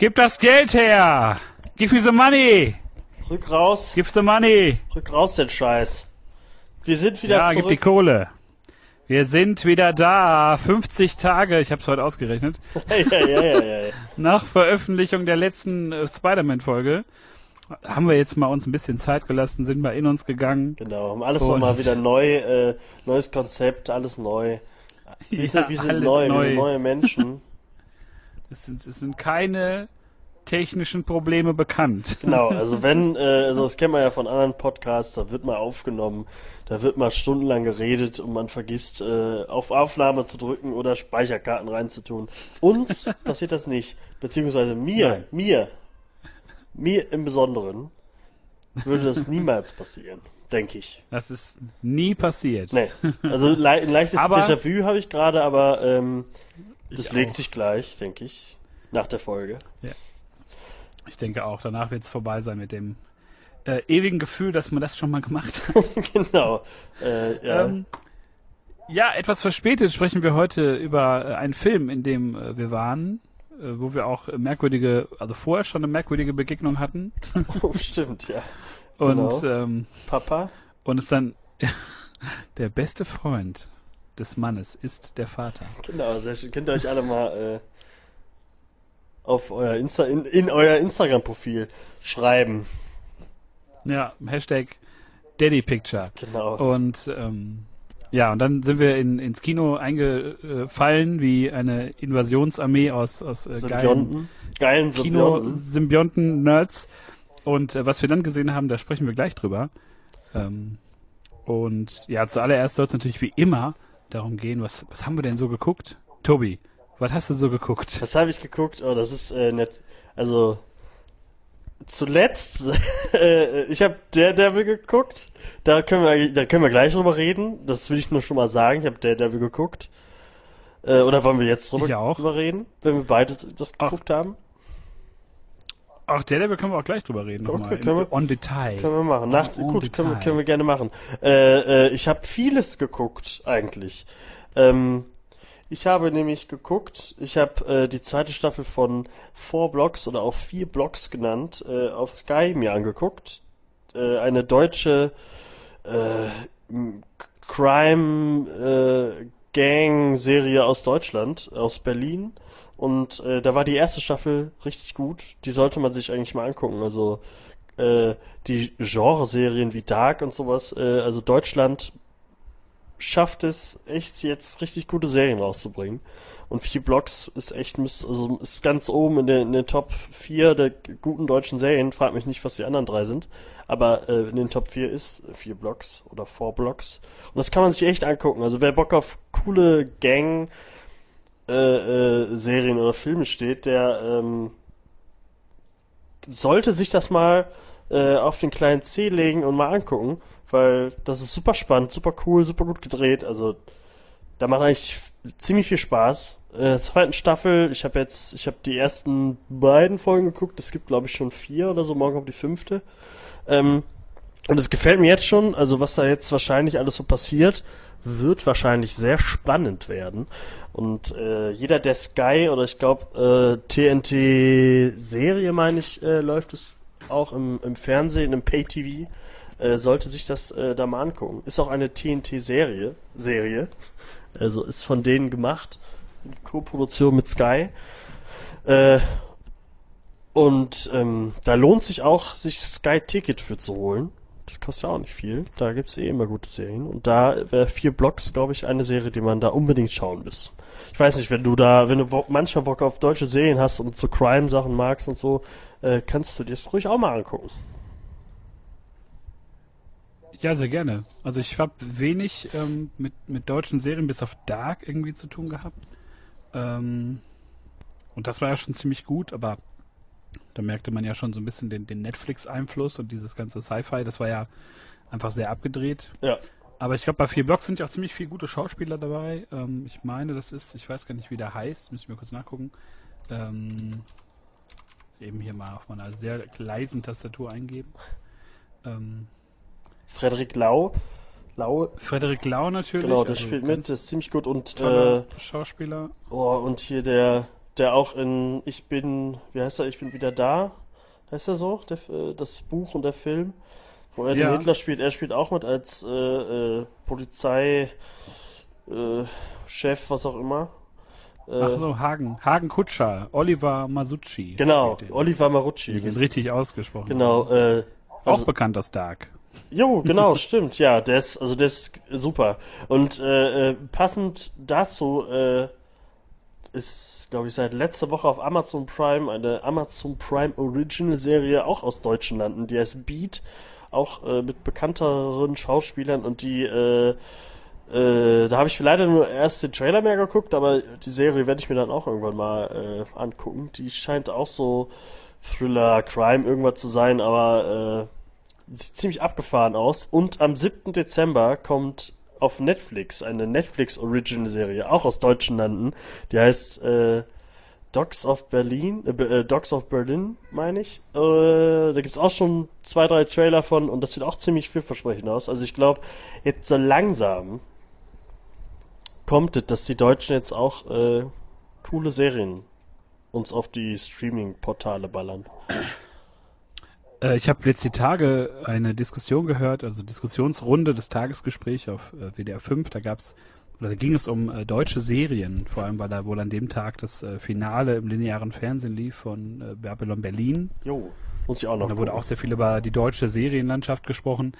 Gib das Geld her! Give me the money! Rück raus! Give the money! Rück raus, den Scheiß! Wir sind wieder Ja, zurück. gib die Kohle! Wir sind wieder da. 50 Tage, ich habe es heute ausgerechnet, ja, ja, ja, ja, ja. nach Veröffentlichung der letzten äh, Spider-Man-Folge. Haben wir jetzt mal uns ein bisschen Zeit gelassen, sind mal in uns gegangen. Genau, haben alles nochmal wieder neu, äh, neues Konzept, alles neu. Wir sind, wir sind alles neu, wir neu. sind neue Menschen. Es sind, es sind keine technischen Probleme bekannt. Genau, also wenn, äh, also das kennt man ja von anderen Podcasts, da wird mal aufgenommen, da wird mal stundenlang geredet und man vergisst, äh, auf Aufnahme zu drücken oder Speicherkarten reinzutun. Uns passiert das nicht. Beziehungsweise mir, Nein. mir, mir im Besonderen würde das niemals passieren, denke ich. Das ist nie passiert. Nee, also le ein leichtes Déjà-vu habe ich gerade, aber ähm, das Ich legt auch. sich gleich, denke ich, nach der Folge. Ich denke auch, danach wird es vorbei sein mit dem äh, ewigen Gefühl, dass man das schon mal gemacht hat. genau. Äh, ja. Ähm, ja, etwas verspätet sprechen wir heute über äh, einen Film, in dem äh, wir waren, äh, wo wir auch merkwürdige, also vorher schon eine merkwürdige Begegnung hatten. oh, stimmt, ja. Und, Genau. ähm, Papa? und es dann der beste Freund des Mannes ist der Vater. Genau, sehr schön. Könnt ihr euch alle mal äh, auf euer Insta in, in euer Instagram-Profil schreiben. Ja, Hashtag Daddy Picture. Genau. Und ähm, ja, und dann sind wir in, ins Kino eingefallen wie eine Invasionsarmee aus, aus äh, geilen Symbionten. Geilen Symbionten. Kino-Symbionten-Nerds. Und äh, was wir dann gesehen haben, da sprechen wir gleich drüber. Ähm, und ja, zuallererst soll es natürlich wie immer darum gehen, was, was haben wir denn so geguckt? Tobi, was hast du so geguckt? Was habe ich geguckt? Oh, das ist äh, nett. Also zuletzt, äh, ich habe Daredevil geguckt. Da können wir, da können wir gleich drüber reden. Das will ich nur schon mal sagen. Ich habe Daredevil geguckt. Äh, oder wollen wir jetzt drüber, Ich auch. drüber reden, wenn wir beide das Ach. geguckt haben? Ach, der Level können wir auch gleich drüber reden. Okay, können wir- On Detail. Können wir machen. Nach, En gut, können wir, können wir gerne machen. Äh, äh, ich habe vieles geguckt, eigentlich. Ähm, ich habe nämlich geguckt, ich habe äh, die zweite Staffel von Four Blocks oder auch vier Blocks genannt, äh, auf Sky mir angeguckt. Äh, eine deutsche äh, m- Crime äh, Gang Serie aus Deutschland, aus Berlin. Und äh, da war die erste Staffel richtig gut. Die sollte man sich eigentlich mal angucken. Also äh, die Genreserien wie Dark und sowas. Äh, also Deutschland schafft es echt jetzt richtig gute Serien rauszubringen. Und vier Blocks ist echt, also ist ganz oben in den, in den Top 4 der guten deutschen Serien. Frag mich nicht, was die anderen drei sind. Aber äh, in den Top 4 ist vier Blocks oder Four Blocks. Und das kann man sich echt angucken. Also wer Bock auf coole Gang äh, äh, Serien oder Filme steht, der ähm, sollte sich das mal äh, auf den kleinen C legen und mal angucken, weil das ist super spannend, super cool, super gut gedreht. Also da macht eigentlich ziemlich viel Spaß. Äh, der zweiten Staffel, ich habe jetzt, ich habe die ersten beiden Folgen geguckt. Es gibt glaube ich schon vier oder so. Morgen kommt die fünfte. Ähm, und es gefällt mir jetzt schon. Also was da jetzt wahrscheinlich alles so passiert, wird wahrscheinlich sehr spannend werden. Und äh, jeder der Sky oder ich glaube äh, TNT-Serie, meine ich, äh, läuft es auch im, im Fernsehen, im Pay-TV, äh, sollte sich das äh, da mal angucken. Ist auch eine TNT-Serie, Serie. Also ist von denen gemacht. Co-Produktion mit Sky. Äh, und ähm, da lohnt sich auch, sich Sky Ticket für zu holen. Das kostet ja auch nicht viel. Da gibt's eh immer gute Serien. Und da wäre vier Blocks, glaube ich, eine Serie, die man da unbedingt schauen muss. Ich weiß nicht, wenn du da, wenn du manchmal Bock auf deutsche Serien hast und so Crime-Sachen magst und so, äh, kannst du dir das ruhig auch mal angucken. Ja, sehr gerne. Also ich habe wenig ähm, mit, mit deutschen Serien bis auf Dark irgendwie zu tun gehabt. Ähm, und das war ja schon ziemlich gut, aber da merkte man ja schon so ein bisschen den, den Netflix-Einfluss und dieses ganze Sci-Fi, das war ja einfach sehr abgedreht. Ja. Aber ich glaube, bei vier Blocks sind ja auch ziemlich viele gute Schauspieler dabei. Ähm, ich meine, das ist, ich weiß gar nicht, wie der heißt, muss ich mir kurz nachgucken. Ähm, eben hier mal auf meiner sehr leisen Tastatur eingeben. Ähm, Frederik Lau. Lau. Frederik Lau natürlich. Genau, der also spielt mit, der ist ziemlich gut und äh, Schauspieler. oh, und hier der, der auch in Ich bin, wie heißt er, Ich bin wieder da? Heißt er so? Der, äh, das Buch und der Film, wo er Ja. den Hitler spielt. Er spielt auch mit als äh, äh, Polizei äh, was auch immer. Äh, Ach so, Hagen. Hagen Kutscher. Oliver Masucci. Genau. Oliver Marucci. Wie ich ihn richtig ausgesprochen Genau, äh, Auch also, bekannt aus Dark. Jo, genau, stimmt, ja, der ist, also der ist super. Und passend dazu äh, ist, glaube ich, seit letzter Woche auf Amazon Prime eine Amazon Prime Original Serie auch aus deutschen Landen, die heißt Beat, auch äh, mit bekannteren Schauspielern und die, äh, äh, da habe ich leider nur erst den Trailer mehr geguckt, aber die Serie werde ich mir dann auch irgendwann mal äh, angucken. Die scheint auch so Thriller, Crime, irgendwas zu sein, aber äh, sieht ziemlich abgefahren aus. Und am 7. Dezember kommt auf Netflix eine Netflix Original Serie, auch aus deutschen Landen. Die heißt äh, Dogs of Berlin, äh, äh, Dogs of Berlin, meine ich. Äh, da gibt's auch schon zwei, drei Trailer von und das sieht auch ziemlich vielversprechend aus. Also ich glaube, jetzt so langsam kommt es, dass die Deutschen jetzt auch äh, coole Serien uns auf die Streaming-Portale ballern. Äh, ich habe jetzt die Tage eine Diskussion gehört, also Diskussionsrunde des Tagesgesprächs auf äh, WDR 5. Da gab's oder da ging es um äh, deutsche Serien, vor allem weil da wohl an dem Tag das äh, Finale im linearen Fernsehen lief von äh, Babylon Berlin. Jo, muss ich auch noch Und da wurde gucken. auch sehr viel über die deutsche Serienlandschaft gesprochen.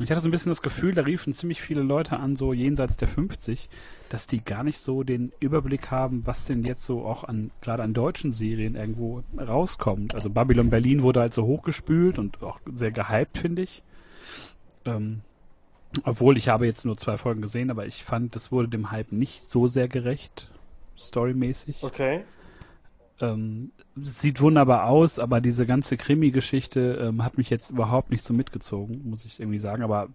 Ich hatte so ein bisschen das Gefühl, da riefen ziemlich viele Leute an, so jenseits der 50, dass die gar nicht so den Überblick haben, was denn jetzt so auch an, gerade an deutschen Serien irgendwo rauskommt. Also Babylon Berlin wurde halt so hochgespült und auch sehr gehypt, finde ich. Ähm, obwohl ich habe jetzt nur zwei Folgen gesehen, aber ich fand, das wurde dem Hype nicht so sehr gerecht, storymäßig. Okay. Ähm, sieht wunderbar aus, aber diese ganze Krimi-Geschichte ähm, hat mich jetzt überhaupt nicht so mitgezogen, muss ich irgendwie sagen. Aber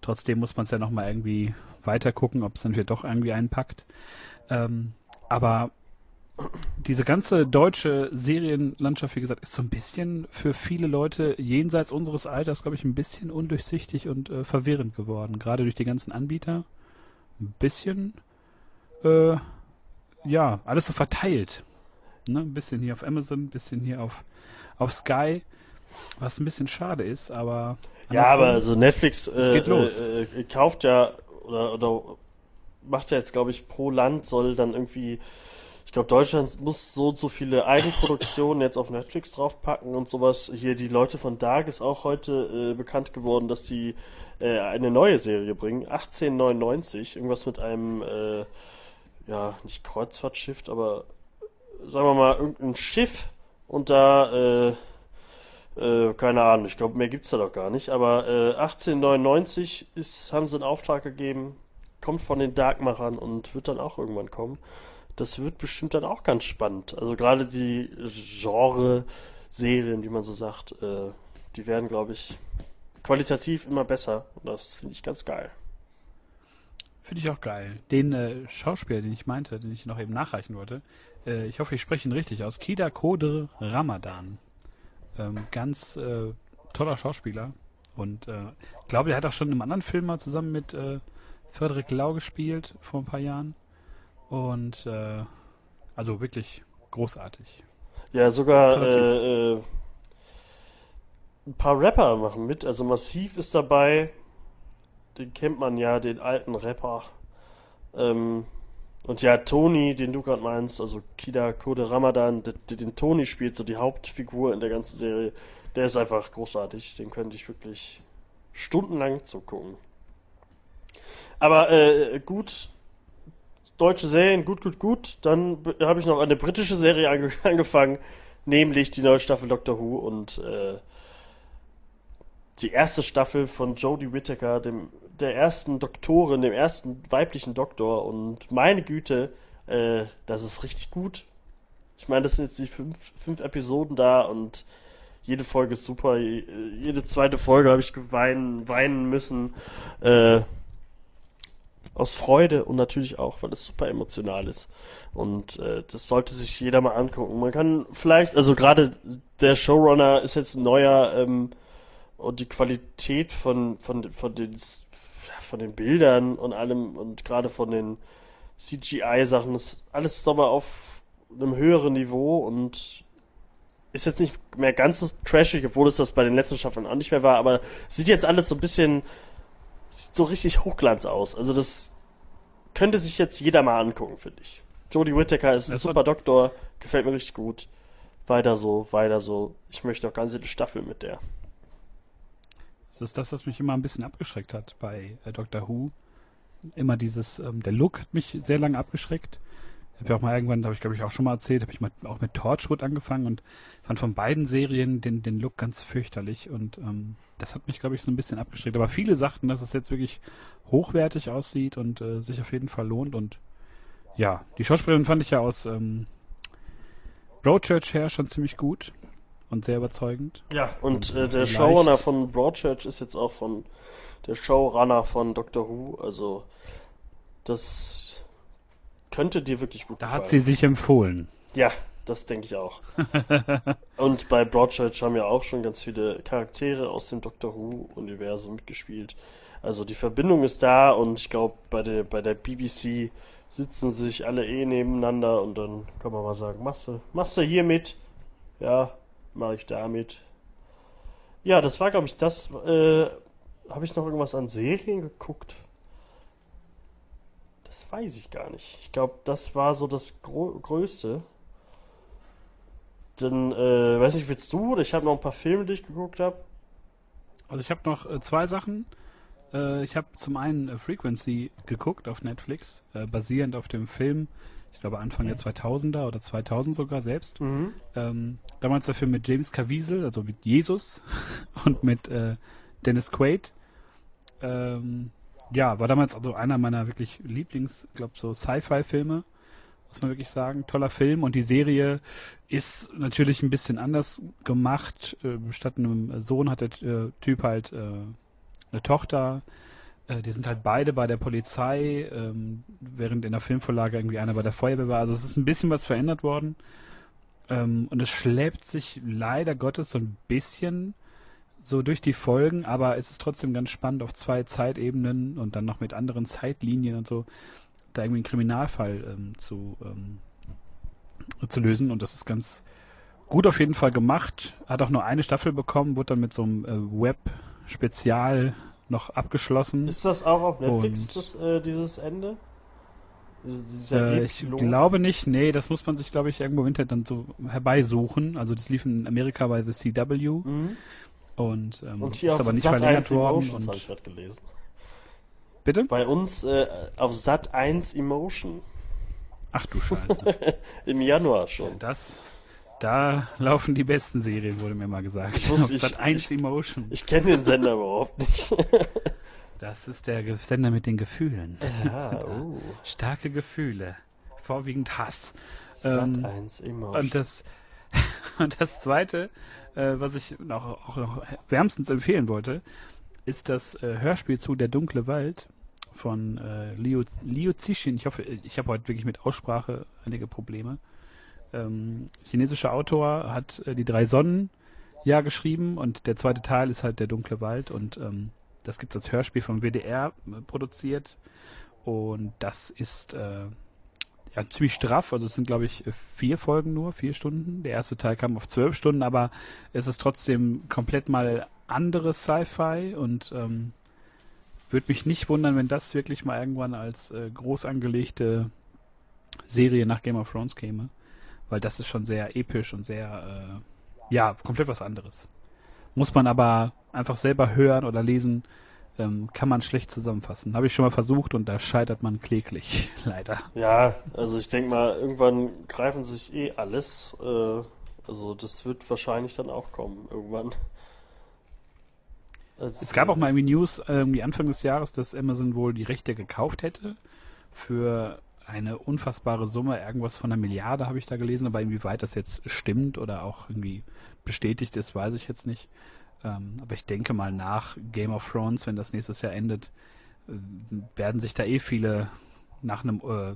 trotzdem muss man es ja nochmal irgendwie weiter gucken, ob es dann vielleicht doch irgendwie einpackt. Ähm, aber diese ganze deutsche Serienlandschaft, wie gesagt, ist so ein bisschen für viele Leute jenseits unseres Alters, glaube ich, ein bisschen undurchsichtig und äh, verwirrend geworden. Gerade durch die ganzen Anbieter. Ein bisschen, äh, ja, alles so verteilt. Ne? Ein bisschen hier auf Amazon, ein bisschen hier auf, auf Sky. Was ein bisschen schade ist, aber. Ja, aber also Netflix äh, geht los. Äh, äh, kauft ja oder, oder macht ja jetzt, glaube ich, pro Land soll dann irgendwie, ich glaube, Deutschland muss so und so viele Eigenproduktionen jetzt auf Netflix draufpacken und sowas. Hier die Leute von Dark ist auch heute äh, bekannt geworden, dass sie äh, eine neue Serie bringen, 1899, irgendwas mit einem, äh, ja, nicht Kreuzfahrtschiff, aber sagen wir mal irgendein Schiff und da äh, äh, keine Ahnung, ich glaube, mehr gibt's da doch gar nicht. Aber äh, 1899 ist, haben sie einen Auftrag gegeben, kommt von den Darkmachern und wird dann auch irgendwann kommen. Das wird bestimmt dann auch ganz spannend. Also gerade die Genre-Serien, wie man so sagt, äh, die werden, glaube ich, qualitativ immer besser. Und das finde ich ganz geil. Finde ich auch geil. Den äh, Schauspieler, den ich meinte, den ich noch eben nachreichen wollte, äh, ich hoffe, ich spreche ihn richtig aus. Kida Kodir Ramadan. Ähm, ganz äh, toller Schauspieler. Und äh, ich glaube, der hat auch schon in einem anderen Film mal zusammen mit äh, Frederik Lau gespielt vor ein paar Jahren. Und äh, also wirklich großartig. Ja, sogar äh, äh, ein paar Rapper machen mit. Also Massiv ist dabei. Den kennt man ja, den alten Rapper. Ähm, und ja, Tony, den du gerade meinst, also Kida Kode Ramadan, der, den Tony spielt, so die Hauptfigur in der ganzen Serie, der ist einfach großartig. Den könnte ich wirklich stundenlang zugucken. Aber äh, gut, deutsche Serien, gut, gut, gut. Dann habe ich noch eine britische Serie ange angefangen, nämlich die neue Staffel Doctor Who und äh, die erste Staffel von Jodie Whittaker, dem der ersten Doktorin, dem ersten weiblichen Doktor. Und meine Güte, äh, das ist richtig gut. Ich meine, das sind jetzt die fünf, fünf Episoden da und jede Folge ist super. Je- Jede zweite Folge habe ich geweinen, weinen müssen. Äh, aus Freude und natürlich auch, weil es super emotional ist. Und äh, das sollte sich jeder mal angucken. Man kann vielleicht, also gerade der Showrunner ist jetzt ein neuer ähm, und die Qualität von von von den von den Bildern und allem und gerade von den CGI-Sachen ist alles nochmal auf einem höheren Niveau und ist jetzt nicht mehr ganz so trashig, obwohl es das bei den letzten Staffeln auch nicht mehr war, aber sieht jetzt alles so ein bisschen, sieht so richtig Hochglanz aus. Also das könnte sich jetzt jeder mal angucken, finde ich. Jodie Whittaker ist ein Das super Doktor, gefällt mir richtig gut. Weiter so, weiter so. Ich möchte noch ganz eine Staffel mit der. Das ist das, was mich immer ein bisschen abgeschreckt hat bei äh, Doctor Who. Immer dieses, ähm, der Look hat mich sehr lange abgeschreckt. Ich habe ja auch mal irgendwann, habe ich glaube ich auch schon mal erzählt, habe ich mal auch mit Torchwood angefangen und fand von beiden Serien den, den Look ganz fürchterlich und ähm, das hat mich glaube ich so ein bisschen abgeschreckt. Aber viele sagten, dass es jetzt wirklich hochwertig aussieht und äh, sich auf jeden Fall lohnt und ja, die Schauspielerin fand ich ja aus ähm, Broadchurch her schon ziemlich gut und sehr überzeugend. Ja, und Und äh, der Showrunner von Broadchurch ist jetzt auch von der Showrunner von Doctor Who, also das könnte dir wirklich gut Da gefallen. hat sie sich empfohlen. Ja, das denke ich auch. und bei Broadchurch haben ja auch schon ganz viele Charaktere aus dem Doctor Who-Universum mitgespielt. Also die Verbindung ist da und ich glaube, bei der, bei der BBC sitzen sich alle eh nebeneinander und dann kann man mal sagen, machst du, machst du hier mit? Ja, mache ich da mit. Ja, das war, glaube ich, das. Äh, Habe ich noch irgendwas an Serien geguckt? Das weiß ich gar nicht. Ich glaube, das war so das Gro Größte. Dann, äh, weiß nicht, willst du? Ich habe noch ein paar Filme, die ich geguckt habe. Also ich habe noch äh, zwei Sachen. Äh, ich habe zum einen äh, Frequency geguckt auf Netflix, äh, basierend auf dem Film, ich glaube Anfang der 2000er oder 2000 sogar selbst. Mhm. Ähm, damals der Film mit James Caviezel, also mit Jesus und mit äh, Dennis Quaid. Ähm, ja, war damals also einer meiner wirklich Lieblings, glaube so Sci-Fi-Filme, muss man wirklich sagen. Toller Film und die Serie ist natürlich ein bisschen anders gemacht. Äh, statt einem Sohn hat der äh, Typ halt äh, eine Tochter. Äh, die sind halt beide bei der Polizei, ähm, während in der Filmvorlage irgendwie einer bei der Feuerwehr war. Also es ist ein bisschen was verändert worden. Ähm, und es schlägt sich leider Gottes so ein bisschen so durch die Folgen, aber es ist trotzdem ganz spannend auf zwei Zeitebenen und dann noch mit anderen Zeitlinien und so, da irgendwie einen Kriminalfall ähm, zu, ähm, zu lösen. Und das ist ganz gut auf jeden Fall gemacht. Hat auch nur eine Staffel bekommen, wurde dann mit so einem äh, Web-Spezial noch abgeschlossen. Ist das auch auf Netflix, Und- das, äh, dieses Ende? Äh, ich glaube nicht, nee, das muss man sich, glaube ich, irgendwo im Internet dann so herbeisuchen. Also das lief in Amerika bei The CW Mhm. und, ähm, Und hier ist auf aber nicht Sat 1 verlängert worden. Emotions habe ich Und, gerade gelesen. bitte? Bei uns äh, auf Sat 1 Emotion. Ach du Scheiße. Im Januar schon. das, da laufen die besten Serien, wurde mir mal gesagt. Ich ich- Sat 1 ich- Emotion. Ich kenne den Sender überhaupt nicht. Das ist der Sender mit den Gefühlen. ja, oh. Starke Gefühle. Vorwiegend Hass. Ähm, 1 Emotion. Und das, und das zweite, äh, was ich noch, auch noch wärmstens empfehlen wollte, ist das äh, Hörspiel zu Der dunkle Wald von äh, Liu, Liu Zixin. Ich hoffe, ich habe heute wirklich mit Aussprache einige Probleme. Ähm, chinesischer Autor hat äh, die drei Sonnen ja geschrieben und der zweite Teil ist halt Der dunkle Wald und ähm, das gibt es als Hörspiel vom WDR äh, produziert und das ist äh, ja, ziemlich straff. Also es sind, glaube ich, vier Folgen nur, vier Stunden. Der erste Teil kam auf zwölf Stunden, aber es ist trotzdem komplett mal anderes Sci-Fi und ähm, würde mich nicht wundern, wenn das wirklich mal irgendwann als äh, groß angelegte Serie nach Game of Thrones käme. Weil das ist schon sehr episch und sehr, äh, ja, komplett was anderes. Muss man aber einfach selber hören oder lesen, ähm, kann man schlecht zusammenfassen. Habe ich schon mal versucht und da scheitert man kläglich, leider. Ja, also ich denke mal, irgendwann greifen sich eh alles. Äh, also das wird wahrscheinlich dann auch kommen, irgendwann. Also, Es gab auch mal irgendwie News, irgendwie Anfang des Jahres, dass Amazon wohl die Rechte gekauft hätte für eine unfassbare Summe, irgendwas von einer Milliarde habe ich da gelesen, aber inwieweit das jetzt stimmt oder auch irgendwie bestätigt ist, weiß ich jetzt nicht. Ähm, aber ich denke mal nach Game of Thrones, wenn das nächstes Jahr endet, äh, werden sich da eh viele nach einem äh,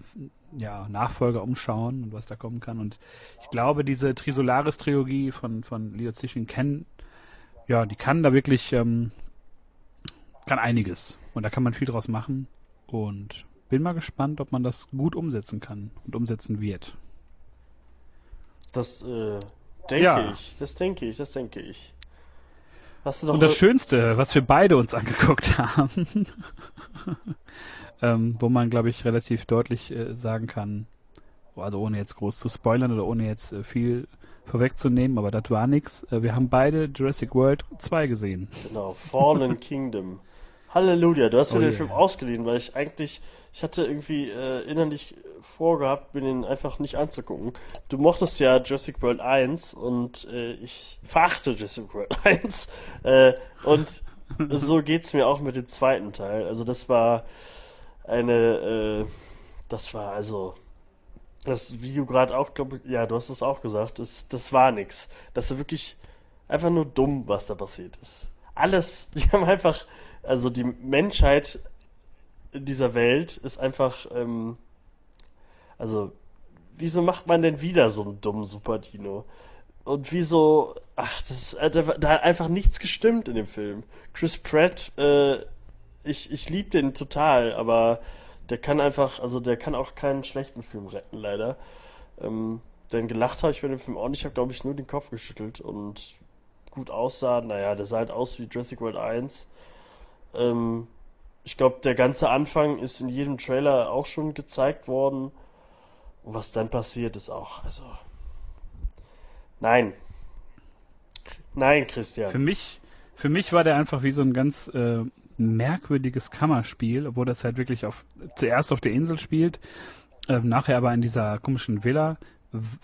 ja, Nachfolger umschauen und was da kommen kann. Und ich glaube, diese Trisolaris-Trilogie von, von Leo Zishin kennen, ja, die kann da wirklich, ähm, kann einiges. Und da kann man viel draus machen. Und bin mal gespannt, ob man das gut umsetzen kann und umsetzen wird. Das äh, denke Ja. ich, das denke ich, das denke ich. Und das Schönste, was wir beide uns angeguckt haben, ähm, wo man, glaube ich, relativ deutlich äh, sagen kann, also ohne jetzt groß zu spoilern oder ohne jetzt äh, viel vorwegzunehmen, aber das war nix. Äh, wir haben beide Jurassic World 2 gesehen. Genau, Fallen Kingdom. Halleluja, du hast mir Oh den yeah. Film ausgeliehen, weil ich eigentlich, ich hatte irgendwie äh, innerlich vorgehabt, mir den einfach nicht anzugucken. Du mochtest ja Jurassic World 1 und äh, ich verachte Jurassic World 1. Äh, und so geht's mir auch mit dem zweiten Teil. Also das war eine, äh, das war also, das, wie du gerade auch, glaube ja, du hast es auch gesagt, das, das war nix. Das war wirklich einfach nur dumm, was da passiert ist. Alles, die haben einfach, also die Menschheit in dieser Welt ist einfach, ähm, also, wieso macht man denn wieder so einen dummen Super Dino? Und wieso, ach, das äh, da, da hat einfach nichts gestimmt in dem Film. Chris Pratt, äh, ich, ich liebe den total, aber der kann einfach, also der kann auch keinen schlechten Film retten, leider. Ähm, denn gelacht habe ich bei dem Film auch nicht, ich habe, glaube ich, nur den Kopf geschüttelt und gut aussah. Naja, der sah halt aus wie Jurassic World 1. Ähm, ich glaube, der ganze Anfang ist in jedem Trailer auch schon gezeigt worden. Und was dann passiert, ist auch, also. Nein. Nein, Christian. Für mich, für mich war der einfach wie so ein ganz äh, merkwürdiges Kammerspiel, obwohl das halt wirklich auf zuerst auf der Insel spielt, äh, nachher aber in dieser komischen Villa.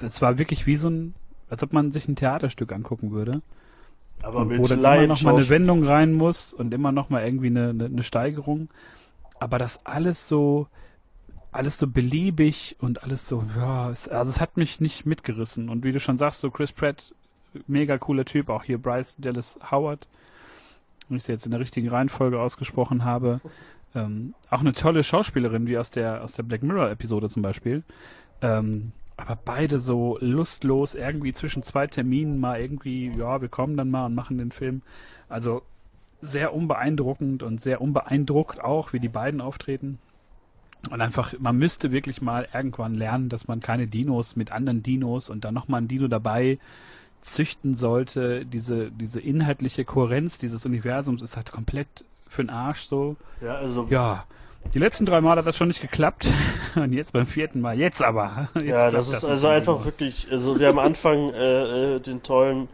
Es war wirklich wie so ein, als ob man sich ein Theaterstück angucken würde. Aber und mit wo dann immer noch mal eine Wendung rein muss und immer noch mal irgendwie eine, eine, eine Steigerung. Aber das alles so, alles so beliebig und alles so, ja, es, also es hat mich nicht mitgerissen. Und wie du schon sagst, so Chris Pratt, mega cooler Typ, auch hier Bryce Dallas Howard, wenn ich es jetzt in der richtigen Reihenfolge ausgesprochen habe. Ähm, auch eine tolle Schauspielerin, wie aus der, aus der Black Mirror-Episode zum Beispiel. Ähm, aber beide so lustlos, irgendwie zwischen zwei Terminen mal irgendwie, ja, wir kommen dann mal und machen den Film. Also sehr unbeeindruckend und sehr unbeeindruckt auch, wie die beiden auftreten. Und einfach, man müsste wirklich mal irgendwann lernen, dass man keine Dinos mit anderen Dinos und dann nochmal ein Dino dabei züchten sollte. Diese, diese inhaltliche Kohärenz dieses Universums ist halt komplett für den Arsch so. Ja, also, Ja, die letzten drei Mal hat das schon nicht geklappt. Und jetzt beim vierten Mal, jetzt aber. Jetzt ja, das ist mit also einfach Dinos. wirklich, also wir haben am Anfang äh, äh, den tollen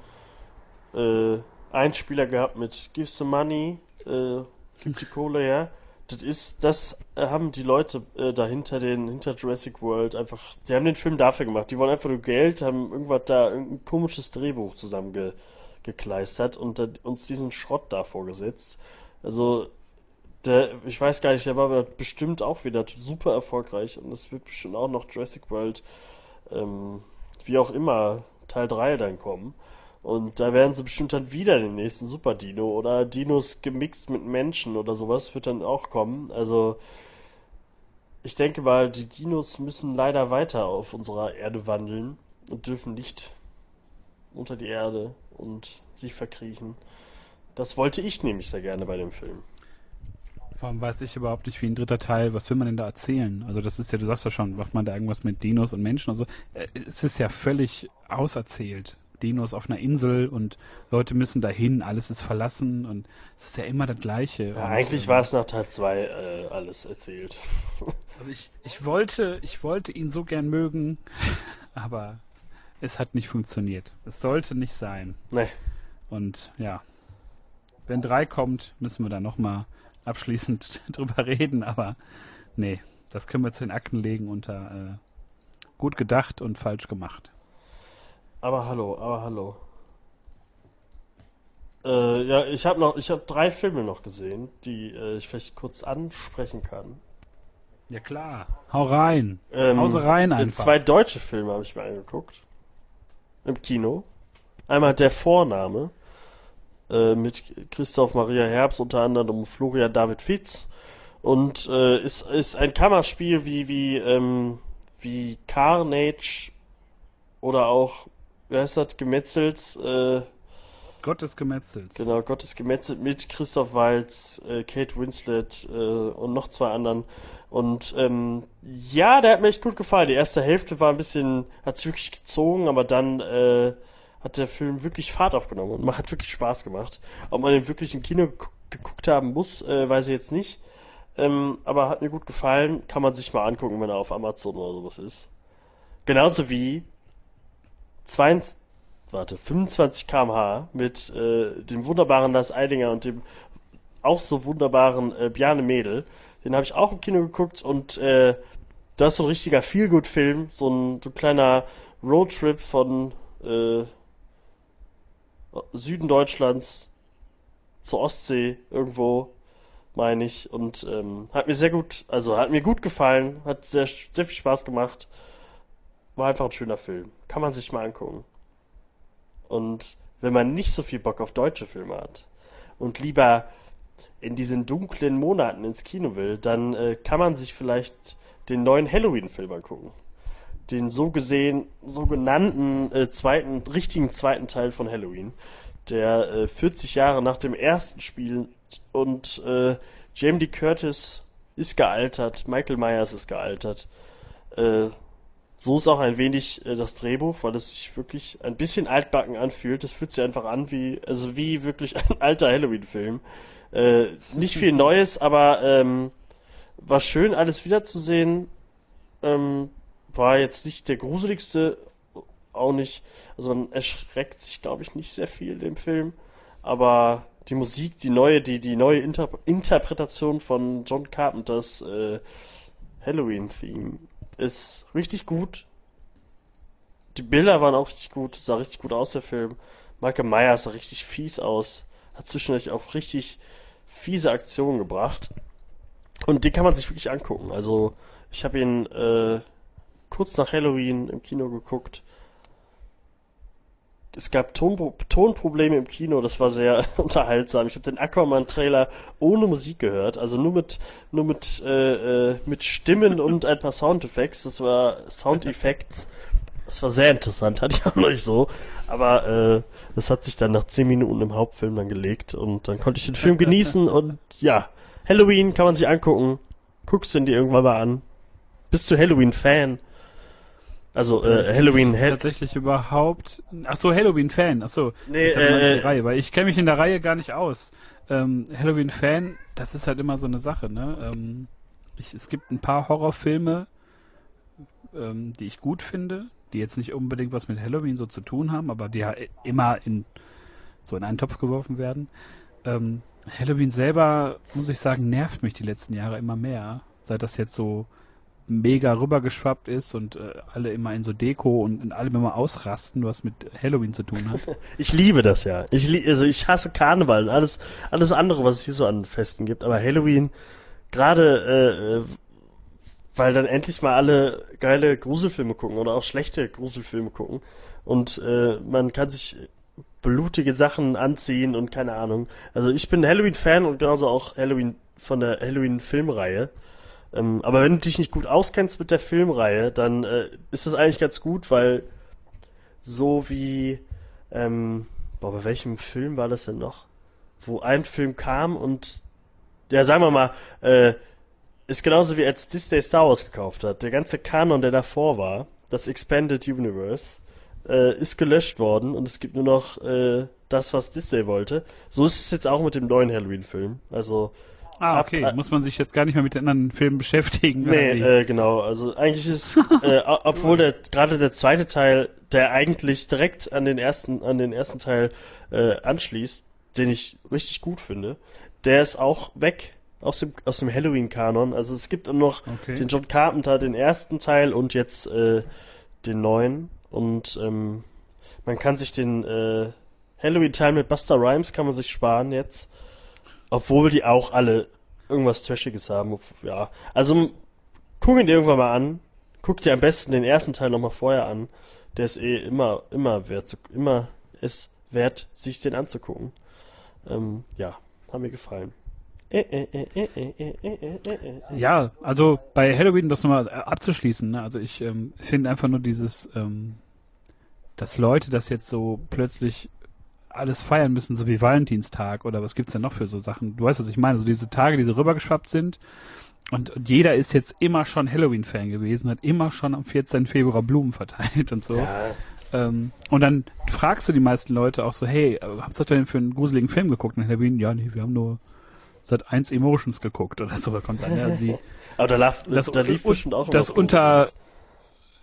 äh, Einspieler gehabt mit Give the money, äh, gib die Kohle her. Das ist, das äh, haben die Leute äh, dahinter den, hinter Jurassic World einfach, die haben den Film dafür gemacht. Die wollen einfach nur Geld, haben irgendwas da, irgendein komisches Drehbuch zusammengekleistert gekleistert und uns diesen Schrott da vorgesetzt. Also, der, ich weiß gar nicht, der war bestimmt auch wieder super erfolgreich und es wird bestimmt auch noch Jurassic World, ähm, wie auch immer, Teil 3 dann kommen. Und da werden sie bestimmt dann wieder den nächsten Super Dino oder Dinos gemixt mit Menschen oder sowas wird dann auch kommen. Also, ich denke mal, die Dinos müssen leider weiter auf unserer Erde wandeln und dürfen nicht unter die Erde und sich verkriechen. Das wollte ich nämlich sehr gerne bei dem Film. Warum weiß ich überhaupt nicht, wie ein dritter Teil, was will man denn da erzählen? Also das ist ja, du sagst ja schon, macht man da irgendwas mit Dinos und Menschen und so. Äh, Es ist ja völlig auserzählt. Dinos auf einer Insel und Leute müssen dahin, alles ist verlassen und es ist ja immer das Gleiche. Ja, und, eigentlich ähm, war es nach Teil 2 äh, alles erzählt. Also ich, ich wollte, ich wollte ihn so gern mögen, aber es hat nicht funktioniert. Es sollte nicht sein. nee. Und ja, wenn drei kommt, müssen wir da nochmal abschließend drüber reden, aber nee, das können wir zu den Akten legen unter äh, gut gedacht und falsch gemacht. Aber hallo, aber hallo. Äh, ja, ich habe noch, ich habe drei Filme noch gesehen, die äh, ich vielleicht kurz ansprechen kann. Ja klar. Hau rein. Ähm, Hause rein äh, einfach. Zwei deutsche Filme habe ich mir angeguckt. Im Kino. Einmal Der Vorname äh, mit Christoph Maria Herbst unter anderem und Florian David Fitz Und äh, ist, ist ein Kammerspiel wie, wie, ähm, wie Carnage oder auch, wie heißt das, Gemetzels, äh, Gott des Gemetzels. Genau, Gottes Gemetzelt mit Christoph Waltz, äh, Kate Winslet äh, und noch zwei anderen. Und ähm, ja, der hat mir echt gut gefallen. Die erste Hälfte war ein bisschen, hat's wirklich gezogen, aber dann äh, hat der Film wirklich Fahrt aufgenommen und hat wirklich Spaß gemacht. Ob man den wirklich im Kino geguckt, geguckt haben muss, äh, weiß ich jetzt nicht. Ähm, aber hat mir gut gefallen, kann man sich mal angucken, wenn er auf Amazon oder sowas ist. Genauso wie 22, warte, 25 kmh mit äh, dem wunderbaren Lars Eidinger und dem auch so wunderbaren äh, Bjarne Mädel. Den habe ich auch im Kino geguckt und äh, das ist so ein richtiger Feelgood-Film, so ein, so ein kleiner Roadtrip von äh, Süden Deutschlands zur Ostsee irgendwo, meine ich. Und ähm, hat mir sehr gut, also hat mir gut gefallen, hat sehr, sehr viel Spaß gemacht. War einfach ein schöner Film. Kann man sich mal angucken. Und wenn man nicht so viel Bock auf deutsche Filme hat und lieber in diesen dunklen Monaten ins Kino will, dann äh, kann man sich vielleicht den neuen Halloween-Film angucken. Den so gesehen, sogenannten äh, zweiten, richtigen zweiten Teil von Halloween, der äh, 40 Jahre nach dem ersten spielt und äh, Jamie D. Curtis ist gealtert, Michael Myers ist gealtert. Äh, so ist auch ein wenig äh, das Drehbuch, weil es sich wirklich ein bisschen altbacken anfühlt. Es fühlt sich einfach an wie, also wie wirklich ein alter Halloween-Film. Äh, nicht viel Neues, aber ähm, war schön, alles wiederzusehen. Ähm, war jetzt nicht der gruseligste, auch nicht, also man erschreckt sich, glaube ich, nicht sehr viel im Film. Aber die Musik, die neue, die, die neue Inter Interpretation von John Carpenters äh, Halloween-Theme ist richtig gut. Die Bilder waren auch richtig gut, sah richtig gut aus, der Film. Michael Myers sah richtig fies aus. Hat zwischendurch auch richtig fiese Aktionen gebracht. Und den kann man sich wirklich angucken. Also, ich habe ihn äh, kurz nach Halloween im Kino geguckt es gab Tonpro Tonprobleme im Kino, das war sehr unterhaltsam. Ich habe den Aquaman-Trailer ohne Musik gehört, also nur mit nur mit äh, äh, mit Stimmen und ein paar Soundeffekts. Das war Soundeffekts. Das war sehr interessant, hatte ich auch noch nicht so. Aber äh, das hat sich dann nach zehn Minuten im Hauptfilm dann gelegt und dann konnte ich den Film genießen und ja, Halloween kann man sich angucken. Guckst du ihn dir irgendwann mal an. Bist du Halloween-Fan? Also äh, Halloween Hel tatsächlich überhaupt. Ach so Halloween Fan. Ach so. Nee, äh, Reihe, weil ich kenne mich in der Reihe gar nicht aus. Ähm, Halloween Fan, das ist halt immer so eine Sache, ne? Ähm, ich, es gibt ein paar Horrorfilme, ähm, die ich gut finde, die jetzt nicht unbedingt was mit Halloween so zu tun haben, aber die ja immer in so in einen Topf geworfen werden. Ähm, Halloween selber, muss ich sagen, nervt mich die letzten Jahre immer mehr, seit das jetzt so mega rübergeschwappt ist und äh, alle immer in so Deko und in allem immer ausrasten, was mit Halloween zu tun hat. Ich liebe das ja. Ich li also ich hasse Karneval und alles alles andere, was es hier so an Festen gibt, aber Halloween gerade äh, äh, weil dann endlich mal alle geile Gruselfilme gucken oder auch schlechte Gruselfilme gucken und äh, man kann sich blutige Sachen anziehen und keine Ahnung. Also ich bin Halloween Fan und genauso auch Halloween von der Halloween Filmreihe. Ähm, aber wenn du dich nicht gut auskennst mit der Filmreihe, dann äh, ist das eigentlich ganz gut, weil so wie, ähm, boah, bei welchem Film war das denn noch? Wo ein Film kam und, ja, sagen wir mal, äh, ist genauso wie als Disney Star Wars gekauft hat. Der ganze Kanon, der davor war, das Expanded Universe, äh, ist gelöscht worden und es gibt nur noch äh, das, was Disney wollte. So ist es jetzt auch mit dem neuen Halloween-Film. Also Ah, okay. Ab, Muss man sich jetzt gar nicht mehr mit den anderen Filmen beschäftigen. Nee, äh, genau. Also eigentlich ist, äh, obwohl der gerade der zweite Teil, der eigentlich direkt an den ersten, an den ersten Teil äh, anschließt, den ich richtig gut finde, der ist auch weg aus dem aus dem Halloween-Kanon. Also es gibt noch okay. den John Carpenter, den ersten Teil und jetzt äh, den neuen. Und ähm, man kann sich den äh, Halloween-Teil mit Buster Rhymes kann man sich sparen jetzt. Obwohl die auch alle irgendwas Trashiges haben. Ja. Also guck ihn dir irgendwann mal an. Guck dir am besten den ersten Teil nochmal vorher an. Der ist eh immer, immer wert, immer ist wert, sich den anzugucken. Ähm, ja, hat mir gefallen. Ja, also bei Halloween das nochmal äh, abzuschließen. Ne? Also ich ähm, finde einfach nur dieses, ähm, dass Leute das jetzt so plötzlich alles feiern müssen, so wie Valentinstag oder was gibt's denn noch für so Sachen? Du weißt, was ich meine, so diese Tage, die so rübergeschwappt sind und, und jeder ist jetzt immer schon Halloween-Fan gewesen, hat immer schon am 14. Februar Blumen verteilt und so. Ja, Ähm, und dann fragst du die meisten Leute auch so, hey, habt ihr denn für einen gruseligen Film geguckt in Halloween? Ja, nee, wir haben nur seit 1 Emotions geguckt oder so, da kommt dann, ja, also die, aber da, laf, Das- da lief und- bestimmt auch das unter-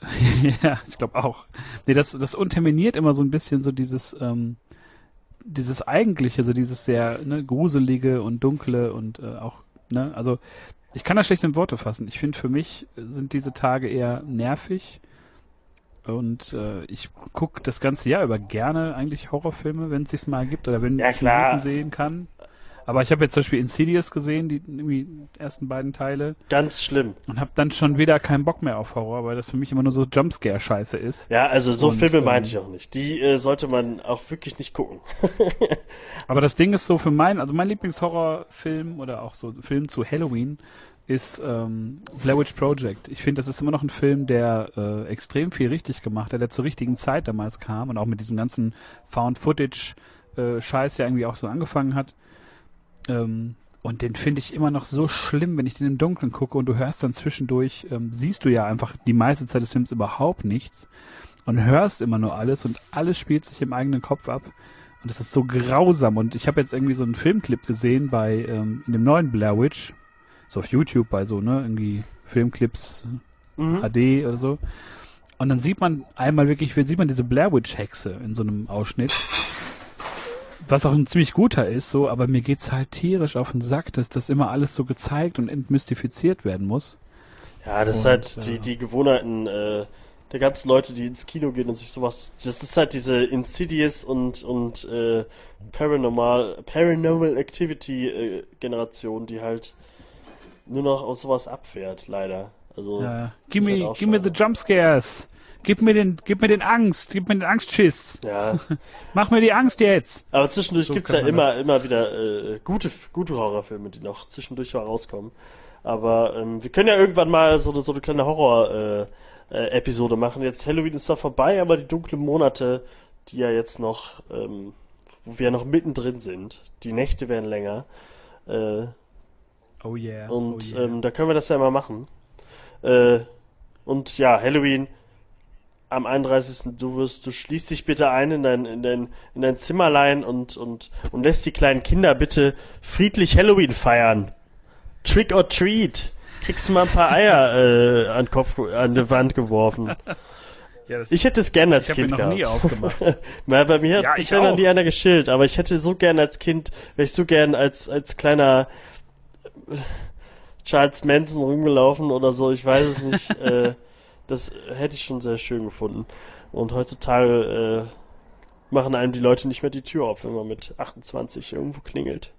ja, ich glaube auch. Nee, das, das unterminiert immer so ein bisschen so dieses, ähm, dieses eigentliche, so dieses sehr ne, gruselige und dunkle und äh, auch, ne, also ich kann das schlecht in Worte fassen. Ich finde, für mich sind diese Tage eher nervig und äh, ich gucke das ganze Jahr über gerne eigentlich Horrorfilme, wenn es sich mal gibt oder wenn Ja, ich. Minuten sehen kann. Aber ich habe jetzt zum Beispiel Insidious gesehen, die irgendwie ersten beiden Teile Ganz schlimm. und habe dann schon wieder keinen Bock mehr auf Horror, weil das für mich immer nur so Jumpscare-Scheiße ist. Ja, also so Und, Filme ähm, meinte ich auch nicht. Die äh, sollte man auch wirklich nicht gucken. Aber das Ding ist so für mein, also mein Lieblingshorrorfilm oder auch so Film zu Halloween ist ähm, Blair Witch Project. Ich finde, das ist immer noch ein Film, der äh, extrem viel richtig gemacht hat, der zur richtigen Zeit damals kam und auch mit diesem ganzen Found-Footage-Scheiß ja irgendwie auch so angefangen hat. Ähm, und den finde ich immer noch so schlimm, wenn ich den im Dunkeln gucke und du hörst dann zwischendurch, ähm, siehst du ja einfach die meiste Zeit des Films überhaupt nichts und hörst immer nur alles und alles spielt sich im eigenen Kopf ab. Und das ist so grausam. Und ich habe jetzt irgendwie so einen Filmclip gesehen bei ähm, in dem neuen Blair Witch, so auf YouTube bei so, ne, irgendwie Filmclips Mhm. HD oder so. Und dann sieht man einmal wirklich, sieht man diese Blair Witch Hexe in so einem Ausschnitt. Was auch ein ziemlich guter ist, so, aber mir geht's halt tierisch auf den Sack, dass das immer alles so gezeigt und entmystifiziert werden muss. Ja, das ist Und, halt äh, die, die Gewohnheiten äh, der ganzen Leute, die ins Kino gehen und sich sowas. Das ist halt diese Insidious und und äh, Paranormal Paranormal Activity äh, Generation, die halt nur noch aus sowas abfährt, leider. Also Ja, ist halt me, auch give me the schade. Gib mir den, gib mir den Angst, gib mir den Angstschiss. ja. Mach mir die Angst jetzt. Aber zwischendurch So gibt's ja immer das. immer wieder äh, gute gute Horrorfilme, die noch zwischendurch mal rauskommen. Aber ähm, wir können ja irgendwann mal so eine so eine kleine Horror äh, äh, machen. Jetzt Halloween ist da vorbei, aber die dunklen Monate, die ja jetzt noch, ähm, wo wir ja noch mittendrin sind, die Nächte werden länger. Äh, Oh yeah. und oh yeah. ähm, da können wir das ja mal machen. Äh, und ja, Halloween am 31. Du wirst, du schließt dich bitte ein in dein, in dein, in dein Zimmerlein und, und, und lässt die kleinen Kinder bitte friedlich Halloween feiern. Trick or treat. Kriegst du mal ein paar Eier äh, an Kopf, an die Wand geworfen. ja, Ich hätte es gerne als ich habe mir Kind noch nie gehabt. aufgemacht. Weil bei mir hat Ja, ich bisher noch auch. nie einer geschillt, aber ich hätte so gern als Kind, wäre ich so gern als, als kleiner äh, Charles Manson rumgelaufen oder so, ich weiß es nicht. äh, das hätte ich schon sehr schön gefunden. Und heutzutage äh, machen einem die Leute nicht mehr die Tür auf, wenn man mit 28 irgendwo klingelt.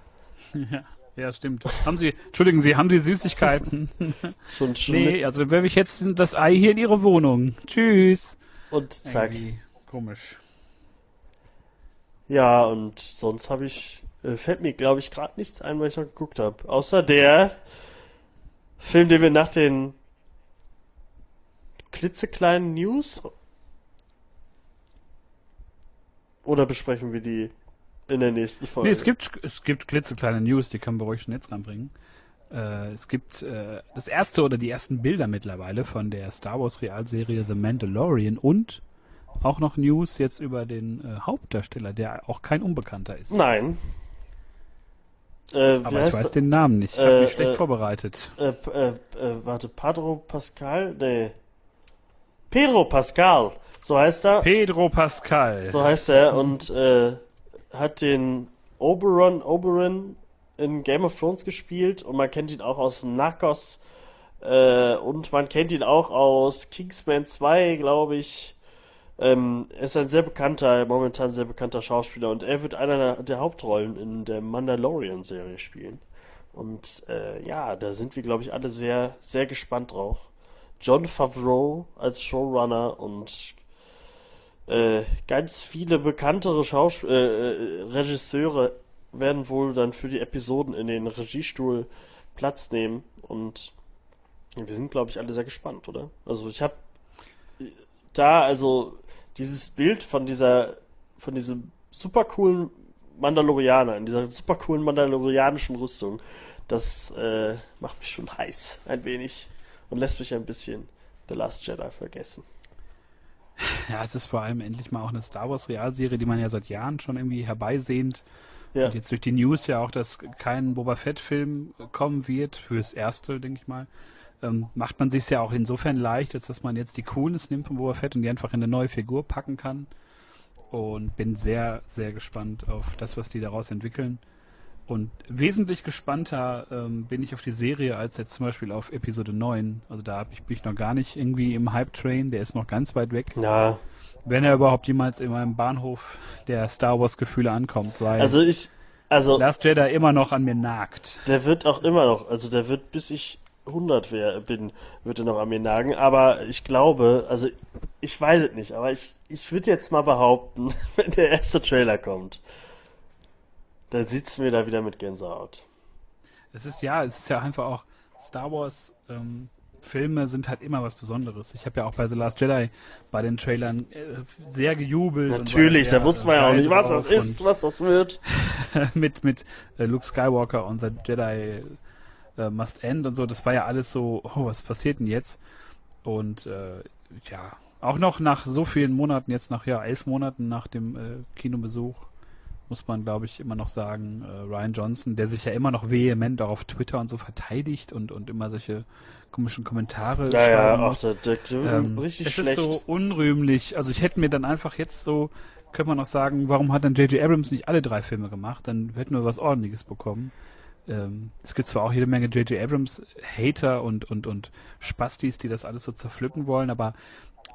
ja, ja, stimmt. Haben Sie, entschuldigen Sie, haben Sie Süßigkeiten? Schon, schon nee, also dann werfe ich jetzt das Ei hier in Ihre Wohnung. Tschüss. und zack. Irgendwie Komisch. Ja, und sonst habe ich, äh, fällt mir glaube ich gerade nichts ein, weil ich noch geguckt habe. Außer der Film, den wir nach den klitzekleinen News oder besprechen wir die in der nächsten Folge? Nee, es gibt, es gibt klitzekleine News, die können wir ruhig schon jetzt ranbringen. Äh, es gibt äh, das erste oder die ersten Bilder mittlerweile von der Star Wars Realserie The Mandalorian und auch noch News jetzt über den äh, Hauptdarsteller, der auch kein Unbekannter ist. Nein. Äh, Aber ich weiß den Namen nicht. Ich habe Äh, mich schlecht äh, vorbereitet. Warte, Padro Pascal? Nee. Pedro Pascal, so heißt er. Pedro Pascal. So heißt er und äh, hat den Oberon Oberon in Game of Thrones gespielt und man kennt ihn auch aus Narcos äh, und man kennt ihn auch aus Kingsman 2, glaube ich. Ähm, er ist ein sehr bekannter, momentan sehr bekannter Schauspieler und er wird einer der, der Hauptrollen in der Mandalorian-Serie spielen. Und äh, ja, da sind wir, glaube ich, alle sehr, sehr gespannt drauf. John Favreau als Showrunner und äh, ganz viele bekanntere Schaus äh, äh, Regisseure werden wohl dann für die Episoden in den Regiestuhl Platz nehmen und wir sind, glaube ich, alle sehr gespannt, oder? Also ich habe da also dieses Bild von dieser von diesem super coolen Mandalorianer, in dieser super coolen mandalorianischen Rüstung, das äh, macht mich schon heiß, ein wenig. Und lässt mich ein bisschen The Last Jedi vergessen. Ja, es ist vor allem endlich mal auch eine Star Wars Realserie, die man ja seit Jahren schon irgendwie herbeisehnt. Ja. Und jetzt durch die News ja auch, dass kein Boba Fett-Film kommen wird, fürs erste, denke ich mal, ähm, macht man sich ja auch insofern leicht, als dass man jetzt die Coolness nimmt von Boba Fett und die einfach in eine neue Figur packen kann. Und bin sehr, sehr gespannt auf das, was die daraus entwickeln. Und wesentlich gespannter ähm, bin ich auf die Serie als jetzt zum Beispiel auf Episode 9. Also da hab ich, bin ich noch gar nicht irgendwie im Hype-Train, der ist noch ganz weit weg. Ja. Wenn er überhaupt jemals in meinem Bahnhof der Star Wars-Gefühle ankommt, weil also ich, also Last Jedi immer noch an mir nagt. Der wird auch immer noch, also der wird bis ich 100 wär, bin, wird er noch an mir nagen, aber ich glaube, also ich weiß es nicht, aber ich, ich würde jetzt mal behaupten, wenn der erste Trailer kommt, dann sitzen wir da wieder mit Gänsehaut. Es ist ja, es ist ja einfach auch Star Wars ähm, Filme sind halt immer was Besonderes. Ich habe ja auch bei The Last Jedi bei den Trailern äh, sehr gejubelt. Natürlich, da wusste man ja auch nicht, was das ist, was das wird. mit mit äh, Luke Skywalker und The Jedi äh, Must End und so, das war ja alles so, oh, was passiert denn jetzt? Und ja, auch noch nach so vielen Monaten, jetzt nach ja elf Monaten nach dem Kinobesuch, muss man, glaube ich, immer noch sagen, äh, Ryan Johnson, der sich ja immer noch vehement auch auf Twitter und so verteidigt und, und immer solche komischen Kommentare ja, ja, auch der, der, der ähm, richtig es schlecht. ist so unrühmlich. Also ich hätte mir dann einfach jetzt so, könnte man auch sagen, warum hat dann J.J. Abrams nicht alle drei Filme gemacht? Dann hätten wir was ordentliches bekommen. Ähm, es gibt zwar auch jede Menge J.J. Abrams Hater und, und, und Spastis, die das alles so zerpflücken wollen, aber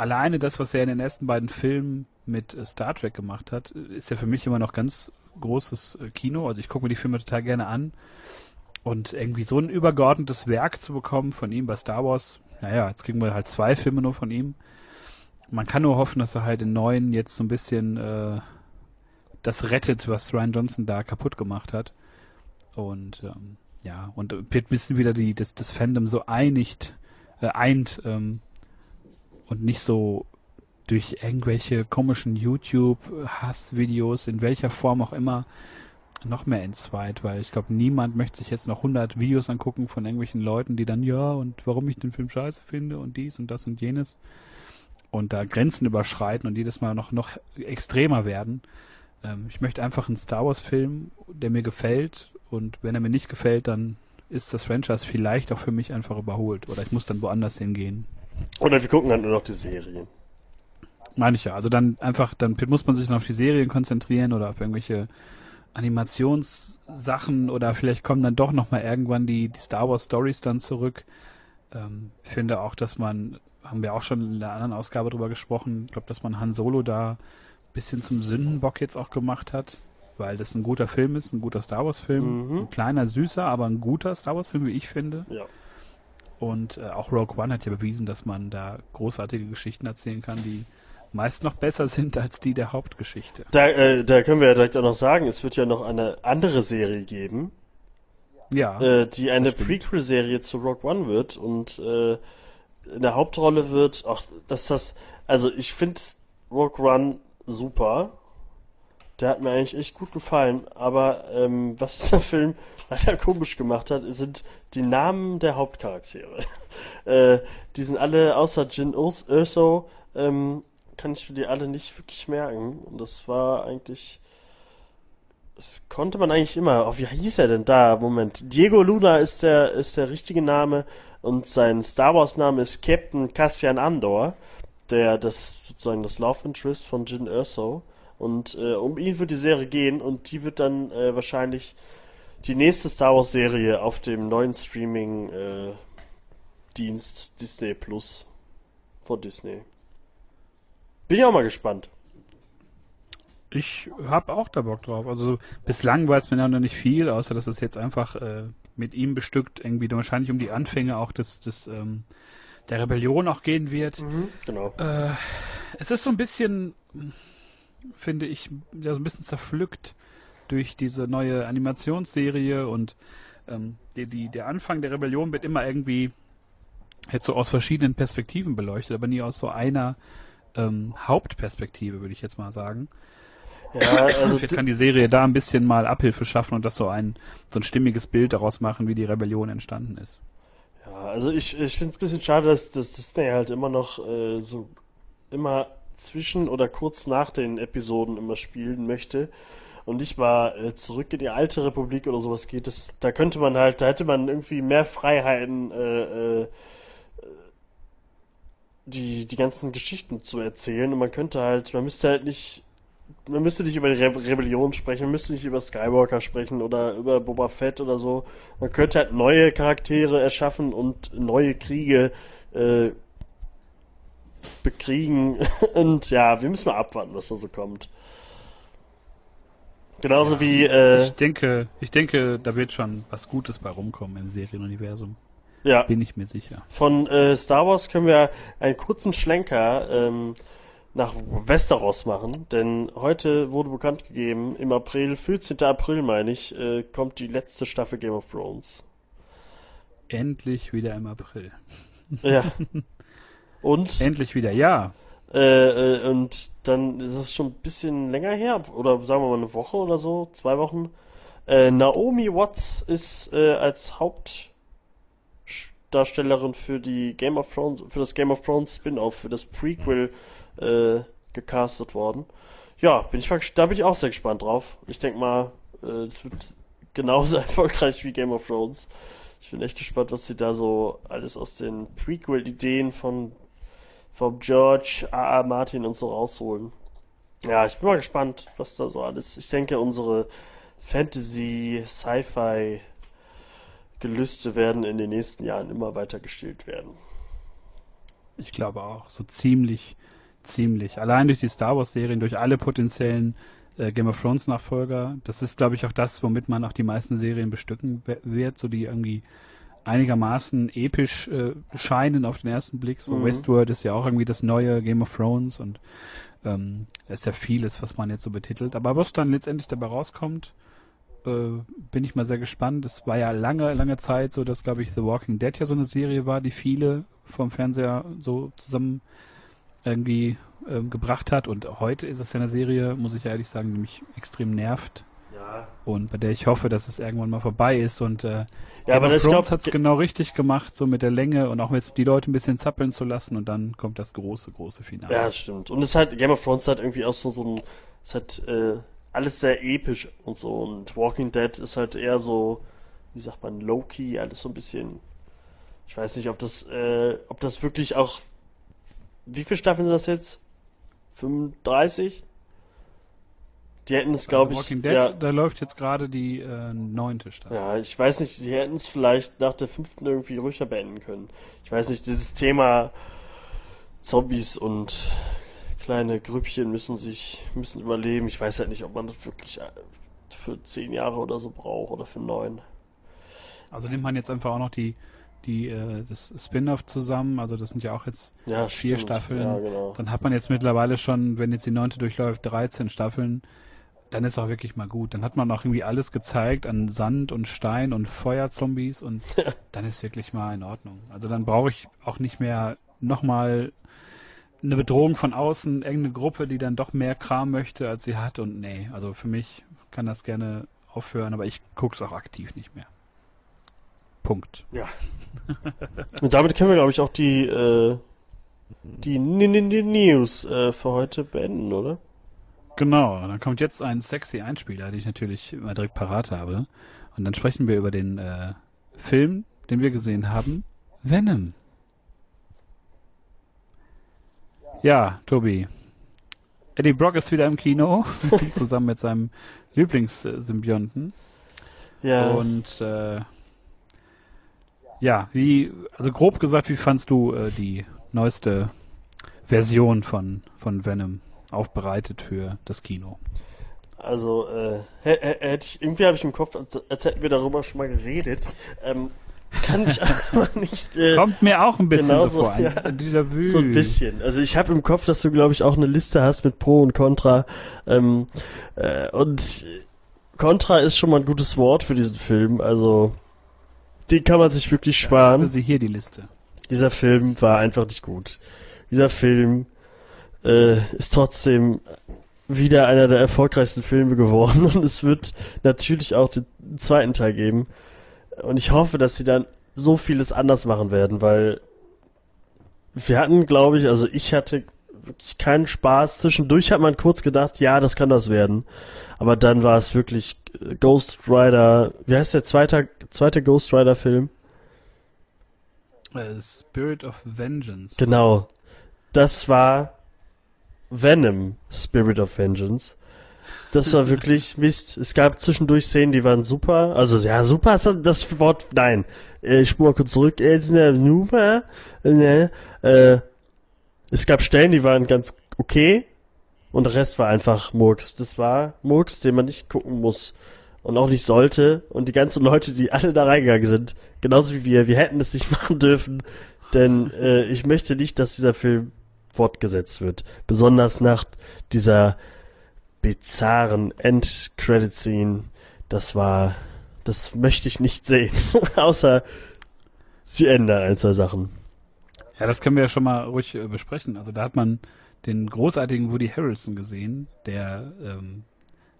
alleine das, was er in den ersten beiden Filmen mit äh, Star Trek gemacht hat, ist ja für mich immer noch ganz großes äh, Kino. Also ich gucke mir die Filme total gerne an. Und irgendwie so ein übergeordnetes Werk zu bekommen von ihm bei Star Wars, naja, jetzt kriegen wir halt zwei Filme nur von ihm. Man kann nur hoffen, dass er halt in neuen jetzt so ein bisschen äh, das rettet, was Ryan Johnson da kaputt gemacht hat. Und ähm, ja, und wird ein bisschen wieder die, das, das Fandom so einigt, äh, eint ähm, und nicht so durch irgendwelche komischen YouTube-Hassvideos, in welcher Form auch immer, noch mehr entzweit, weil ich glaube, niemand möchte sich jetzt noch 100 Videos angucken von irgendwelchen Leuten, die dann, ja, und warum ich den Film scheiße finde und dies und das und jenes und da Grenzen überschreiten und jedes Mal noch, noch extremer werden. Ähm, ich möchte einfach einen Star Wars Film, der mir gefällt und wenn er mir nicht gefällt, dann ist das Franchise vielleicht auch für mich einfach überholt oder ich muss dann woanders hingehen. Oder wir gucken dann nur noch die Serien. Meine ich ja. Also dann einfach, dann muss man sich dann auf die Serien konzentrieren oder auf irgendwelche Animationssachen oder vielleicht kommen dann doch nochmal irgendwann die, die Star Wars Stories dann zurück. Ähm, ich finde auch, dass man, haben wir auch schon in der anderen Ausgabe drüber gesprochen, ich glaube, dass man Han Solo da bisschen zum Sündenbock jetzt auch gemacht hat, weil das ein guter Film ist, ein guter Star Wars Film, mhm. ein kleiner, süßer, aber ein guter Star Wars Film, wie ich finde. Ja. Und äh, auch Rogue One hat ja bewiesen, dass man da großartige Geschichten erzählen kann, die meist noch besser sind als die der Hauptgeschichte. Da, äh, da können wir ja direkt auch noch sagen, es wird ja noch eine andere Serie geben. Ja. Äh, die eine Prequel-Serie zu Rogue One wird und äh, in der Hauptrolle wird, ach, dass das, also ich finde Rogue One super. Der hat mir eigentlich echt gut gefallen, aber ähm, was der Film leider komisch gemacht hat, sind die Namen der Hauptcharaktere. äh, die sind alle außer Jin Urso ähm, kann ich mir die alle nicht wirklich merken. Und das war eigentlich. Das konnte man eigentlich immer. Oh, wie hieß er denn da? Moment. Diego Luna ist der, ist der richtige Name und sein Star Wars Name ist Captain Cassian Andor, der das sozusagen das Love Interest von Jin Erso. Und äh, um ihn wird die Serie gehen und die wird dann äh, wahrscheinlich die nächste Star Wars Serie auf dem neuen Streaming äh, Dienst Disney Plus von Disney. Bin ich auch mal gespannt. Ich habe auch da Bock drauf. Also bislang weiß man ja noch nicht viel, außer dass es jetzt einfach äh, mit ihm bestückt irgendwie wahrscheinlich um die Anfänge auch des, des ähm, der Rebellion auch gehen wird. Mhm, genau. Äh, es ist so ein bisschen, finde ich, ja so ein bisschen zerpflückt durch diese neue Animationsserie und ähm, die, die, der Anfang der Rebellion wird immer irgendwie jetzt so aus verschiedenen Perspektiven beleuchtet, aber nie aus so einer ähm, Hauptperspektive, würde ich jetzt mal sagen. Ja, also Vielleicht kann die Serie da ein bisschen mal Abhilfe schaffen und das so ein, so ein stimmiges Bild daraus machen, wie die Rebellion entstanden ist. Ja, also ich, ich finde es ein bisschen schade, dass, dass Disney halt immer noch äh, so immer zwischen oder kurz nach den Episoden immer spielen möchte und nicht mal äh, zurück in die alte Republik oder sowas geht. Das, da könnte man halt, da hätte man irgendwie mehr Freiheiten, äh, äh, die, die ganzen Geschichten zu erzählen und man könnte halt, man müsste halt nicht man müsste nicht über die Re Rebellion sprechen, man müsste nicht über Skywalker sprechen oder über Boba Fett oder so. Man könnte halt neue Charaktere erschaffen und neue Kriege äh, bekriegen. Und ja, wir müssen mal abwarten, was da so kommt. Genauso wie. Äh, ich denke, ich denke, da wird schon was Gutes bei rumkommen im Serienuniversum. Ja. Bin ich mir sicher. Von äh, Star Wars können wir einen kurzen Schlenker ähm, nach Westeros machen, denn heute wurde bekannt gegeben, im April, 14. April meine ich, äh, kommt die letzte Staffel Game of Thrones. Endlich wieder im April. Ja. Und? Endlich wieder, ja. Äh, äh, und dann ist es schon ein bisschen länger her, oder sagen wir mal eine Woche oder so, zwei Wochen. Äh, Naomi Watts ist äh, als Hauptdarstellerin für die Game of Thrones, für das Game of Thrones Spin-off, für das Prequel äh, gecastet worden. Ja, bin ich da bin ich auch sehr gespannt drauf. Ich denke mal, es wird genauso erfolgreich wie Game of Thrones. Ich bin echt gespannt, was sie da so alles aus den Prequel-Ideen von vom George A. A. Martin und so rausholen. Ja, ich bin mal gespannt, was da so alles. Ich denke, unsere Fantasy, Sci-Fi Gelüste werden in den nächsten Jahren immer weiter gestillt werden. Ich glaube auch, so ziemlich Ziemlich. Allein durch die Star Wars-Serien, durch alle potenziellen äh, Game of Thrones-Nachfolger. Das ist, glaube ich, auch das, womit man auch die meisten Serien bestücken wird, so die irgendwie einigermaßen episch äh, scheinen auf den ersten Blick. So mhm. Westworld ist ja auch irgendwie das neue Game of Thrones und ähm, ist ja vieles, was man jetzt so betitelt. Aber was dann letztendlich dabei rauskommt, äh, bin ich mal sehr gespannt. Es war ja lange, lange Zeit so, dass, glaube ich, The Walking Dead ja so eine Serie war, die viele vom Fernseher so zusammen irgendwie ähm, gebracht hat. Und heute ist es ja eine Serie, muss ich ehrlich sagen, die mich extrem nervt. Ja. Und bei der ich hoffe, dass es irgendwann mal vorbei ist. Und äh, ja, aber das hat es genau richtig gemacht, so mit der Länge und auch jetzt die Leute ein bisschen zappeln zu lassen. Und dann kommt das große, große Finale. Ja, stimmt. Und es hat Game of Thrones hat irgendwie auch so, so ein, es hat äh, alles sehr episch und so. Und Walking Dead ist halt eher so, wie sagt man, low-key, alles so ein bisschen. Ich weiß nicht, ob das, äh, ob das wirklich auch wie viele Staffeln sind das jetzt? 35? Die hätten es, glaube ich. Walking Dead, ja, da läuft jetzt gerade die äh, neunte Staffel. Ja, ich weiß nicht, die hätten es vielleicht nach der fünften irgendwie ruhiger beenden können. Ich weiß nicht, dieses Thema Zombies und kleine Grüppchen müssen sich, müssen überleben. Ich weiß halt nicht, ob man das wirklich äh, für zehn Jahre oder so braucht oder für neun. Also nimmt man jetzt einfach auch noch die die äh, das Spin-off zusammen, also das sind ja auch jetzt ja, vier stimmt. Staffeln. Ja, genau. Dann hat man jetzt mittlerweile schon, wenn jetzt die neunte durchläuft, 13 Staffeln. Dann ist auch wirklich mal gut. Dann hat man auch irgendwie alles gezeigt an Sand und Stein und Feuerzombies und dann ist wirklich mal in Ordnung. Also dann brauche ich auch nicht mehr nochmal eine Bedrohung von außen, irgendeine Gruppe, die dann doch mehr Kram möchte, als sie hat. Und nee, also für mich kann das gerne aufhören, aber ich gucke es auch aktiv nicht mehr. Punkt. Ja. Und damit können wir, glaube ich, auch die, äh, die News äh, für heute beenden, oder? Genau, dann kommt jetzt ein sexy Einspieler, den ich natürlich immer direkt parat habe. Und dann sprechen wir über den äh, Film, den wir gesehen haben, Venom. Ja, Tobi. Eddie Brock ist wieder im Kino, zusammen mit seinem Lieblingssymbionten. Ja. Und äh, ja, wie, also grob gesagt, wie fandst du äh, die neueste Version von, von Venom aufbereitet für das Kino? Also, äh, hätte ich, irgendwie habe ich im Kopf, als, als, hätten wir darüber schon mal geredet. Ähm, kann ich aber nicht. Äh, Kommt mir auch ein bisschen so vor. Ein, ja, dieser so ein bisschen. Also ich habe im Kopf, dass du, glaube ich, auch eine Liste hast mit Pro und Contra. Ähm, äh, und Contra ist schon mal ein gutes Wort für diesen Film. Also, den kann man sich wirklich sparen. Ja, Sie hier die Liste. Dieser Film war einfach nicht gut. Dieser Film äh, ist trotzdem wieder einer der erfolgreichsten Filme geworden und es wird natürlich auch den zweiten Teil geben. Und ich hoffe, dass sie dann so vieles anders machen werden, weil wir hatten, glaube ich, also ich hatte wirklich keinen Spaß. Zwischendurch hat man kurz gedacht, ja, das kann das werden. Aber dann war es wirklich äh, Ghost Rider. Wie heißt der zweite, zweite Ghost Rider Film? Äh, Spirit of Vengeance. Genau. Das war Venom, Spirit of Vengeance. Das war wirklich Mist. Es gab zwischendurch Szenen, die waren super. Also, ja, super ist das Wort, nein. Äh, Ich mal kurz zurück. Äh. Äh, äh, es gab Stellen, die waren ganz okay. Und der Rest war einfach Murks. Das war Murks, den man nicht gucken muss. Und auch nicht sollte. Und die ganzen Leute, die alle da reingegangen sind, genauso wie wir, wir hätten es nicht machen dürfen. Denn äh, ich möchte nicht, dass dieser Film fortgesetzt wird. Besonders nach dieser bizarren End-Credit-Scene. Das war, das möchte ich nicht sehen. Außer sie ändern ein, zwei Sachen. Ja, das können wir ja schon mal ruhig äh, besprechen. Also da hat man den großartigen Woody Harrelson gesehen, der ähm,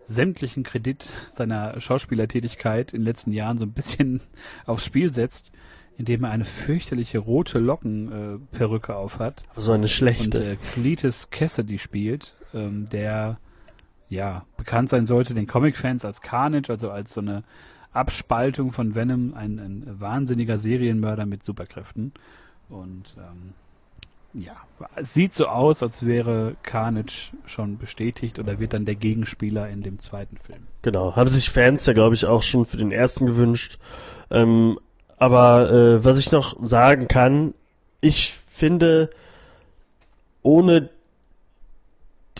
sämtlichen Kredit seiner Schauspielertätigkeit in den letzten Jahren so ein bisschen aufs Spiel setzt, indem er eine fürchterliche rote Lockenperücke äh, aufhat. So eine und schlechte. äh, Cletus Cassidy spielt, ähm, der ja bekannt sein sollte den Comic-Fans als Carnage, also als so eine Abspaltung von Venom, ein, ein wahnsinniger Serienmörder mit Superkräften. Und ähm, ja, es sieht so aus, als wäre Carnage schon bestätigt oder wird dann der Gegenspieler in dem zweiten Film. Genau, haben sich Fans ja, glaube ich, auch schon für den ersten gewünscht. Ähm, aber äh, was ich noch sagen kann, ich finde, ohne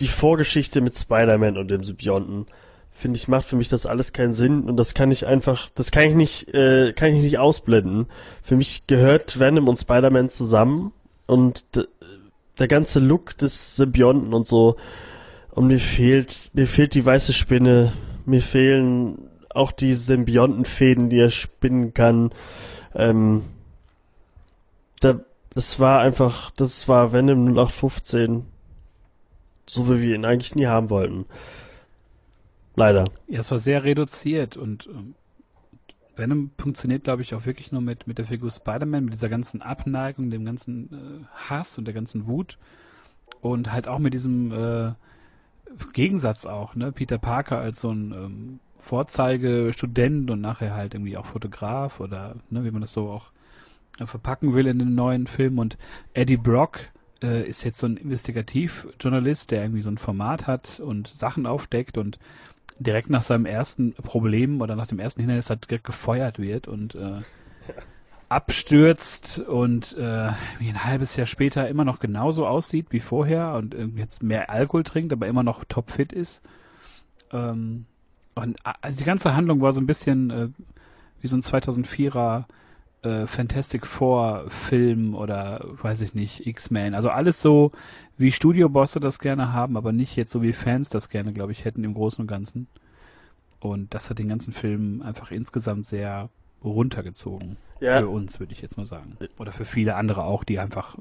die Vorgeschichte mit Spider-Man und dem Symbionten, finde ich, macht für mich das alles keinen Sinn und das kann ich einfach, das kann ich nicht, äh, kann ich nicht ausblenden. Für mich gehört Venom und Spider-Man zusammen und der ganze Look des Symbionten und so und mir fehlt, mir fehlt die weiße Spinne, mir fehlen auch die Symbiontenfäden, die er spinnen kann. Ähm, da, das war einfach, das war Venom 0815. So wie wir ihn eigentlich nie haben wollten. Leider. Ja, es war sehr reduziert und ähm, Venom funktioniert, glaube ich, auch wirklich nur mit, mit der Figur Spider-Man, mit dieser ganzen Abneigung, dem ganzen äh, Hass und der ganzen Wut und halt auch mit diesem äh, Gegensatz auch, ne? Peter Parker als so ein ähm, Vorzeigestudent und nachher halt irgendwie auch Fotograf oder ne, wie man das so auch äh, verpacken will in den neuen Film und Eddie Brock äh, ist jetzt so ein Investigativjournalist, der irgendwie so ein Format hat und Sachen aufdeckt und direkt nach seinem ersten Problem oder nach dem ersten Hindernis halt direkt gefeuert wird und äh, abstürzt und äh, wie ein halbes Jahr später immer noch genauso aussieht wie vorher und jetzt mehr Alkohol trinkt, aber immer noch topfit ist. Ähm, und also die ganze Handlung war so ein bisschen äh, wie so ein 2004er äh, Fantastic Four Film oder weiß ich nicht, X-Men. Also alles so, wie Studiobosse das gerne haben, aber nicht jetzt so wie Fans das gerne, glaube ich, hätten im Großen und Ganzen. Und das hat den ganzen Film einfach insgesamt sehr runtergezogen. Ja. Für uns, würde ich jetzt mal sagen. Oder für viele andere auch, die einfach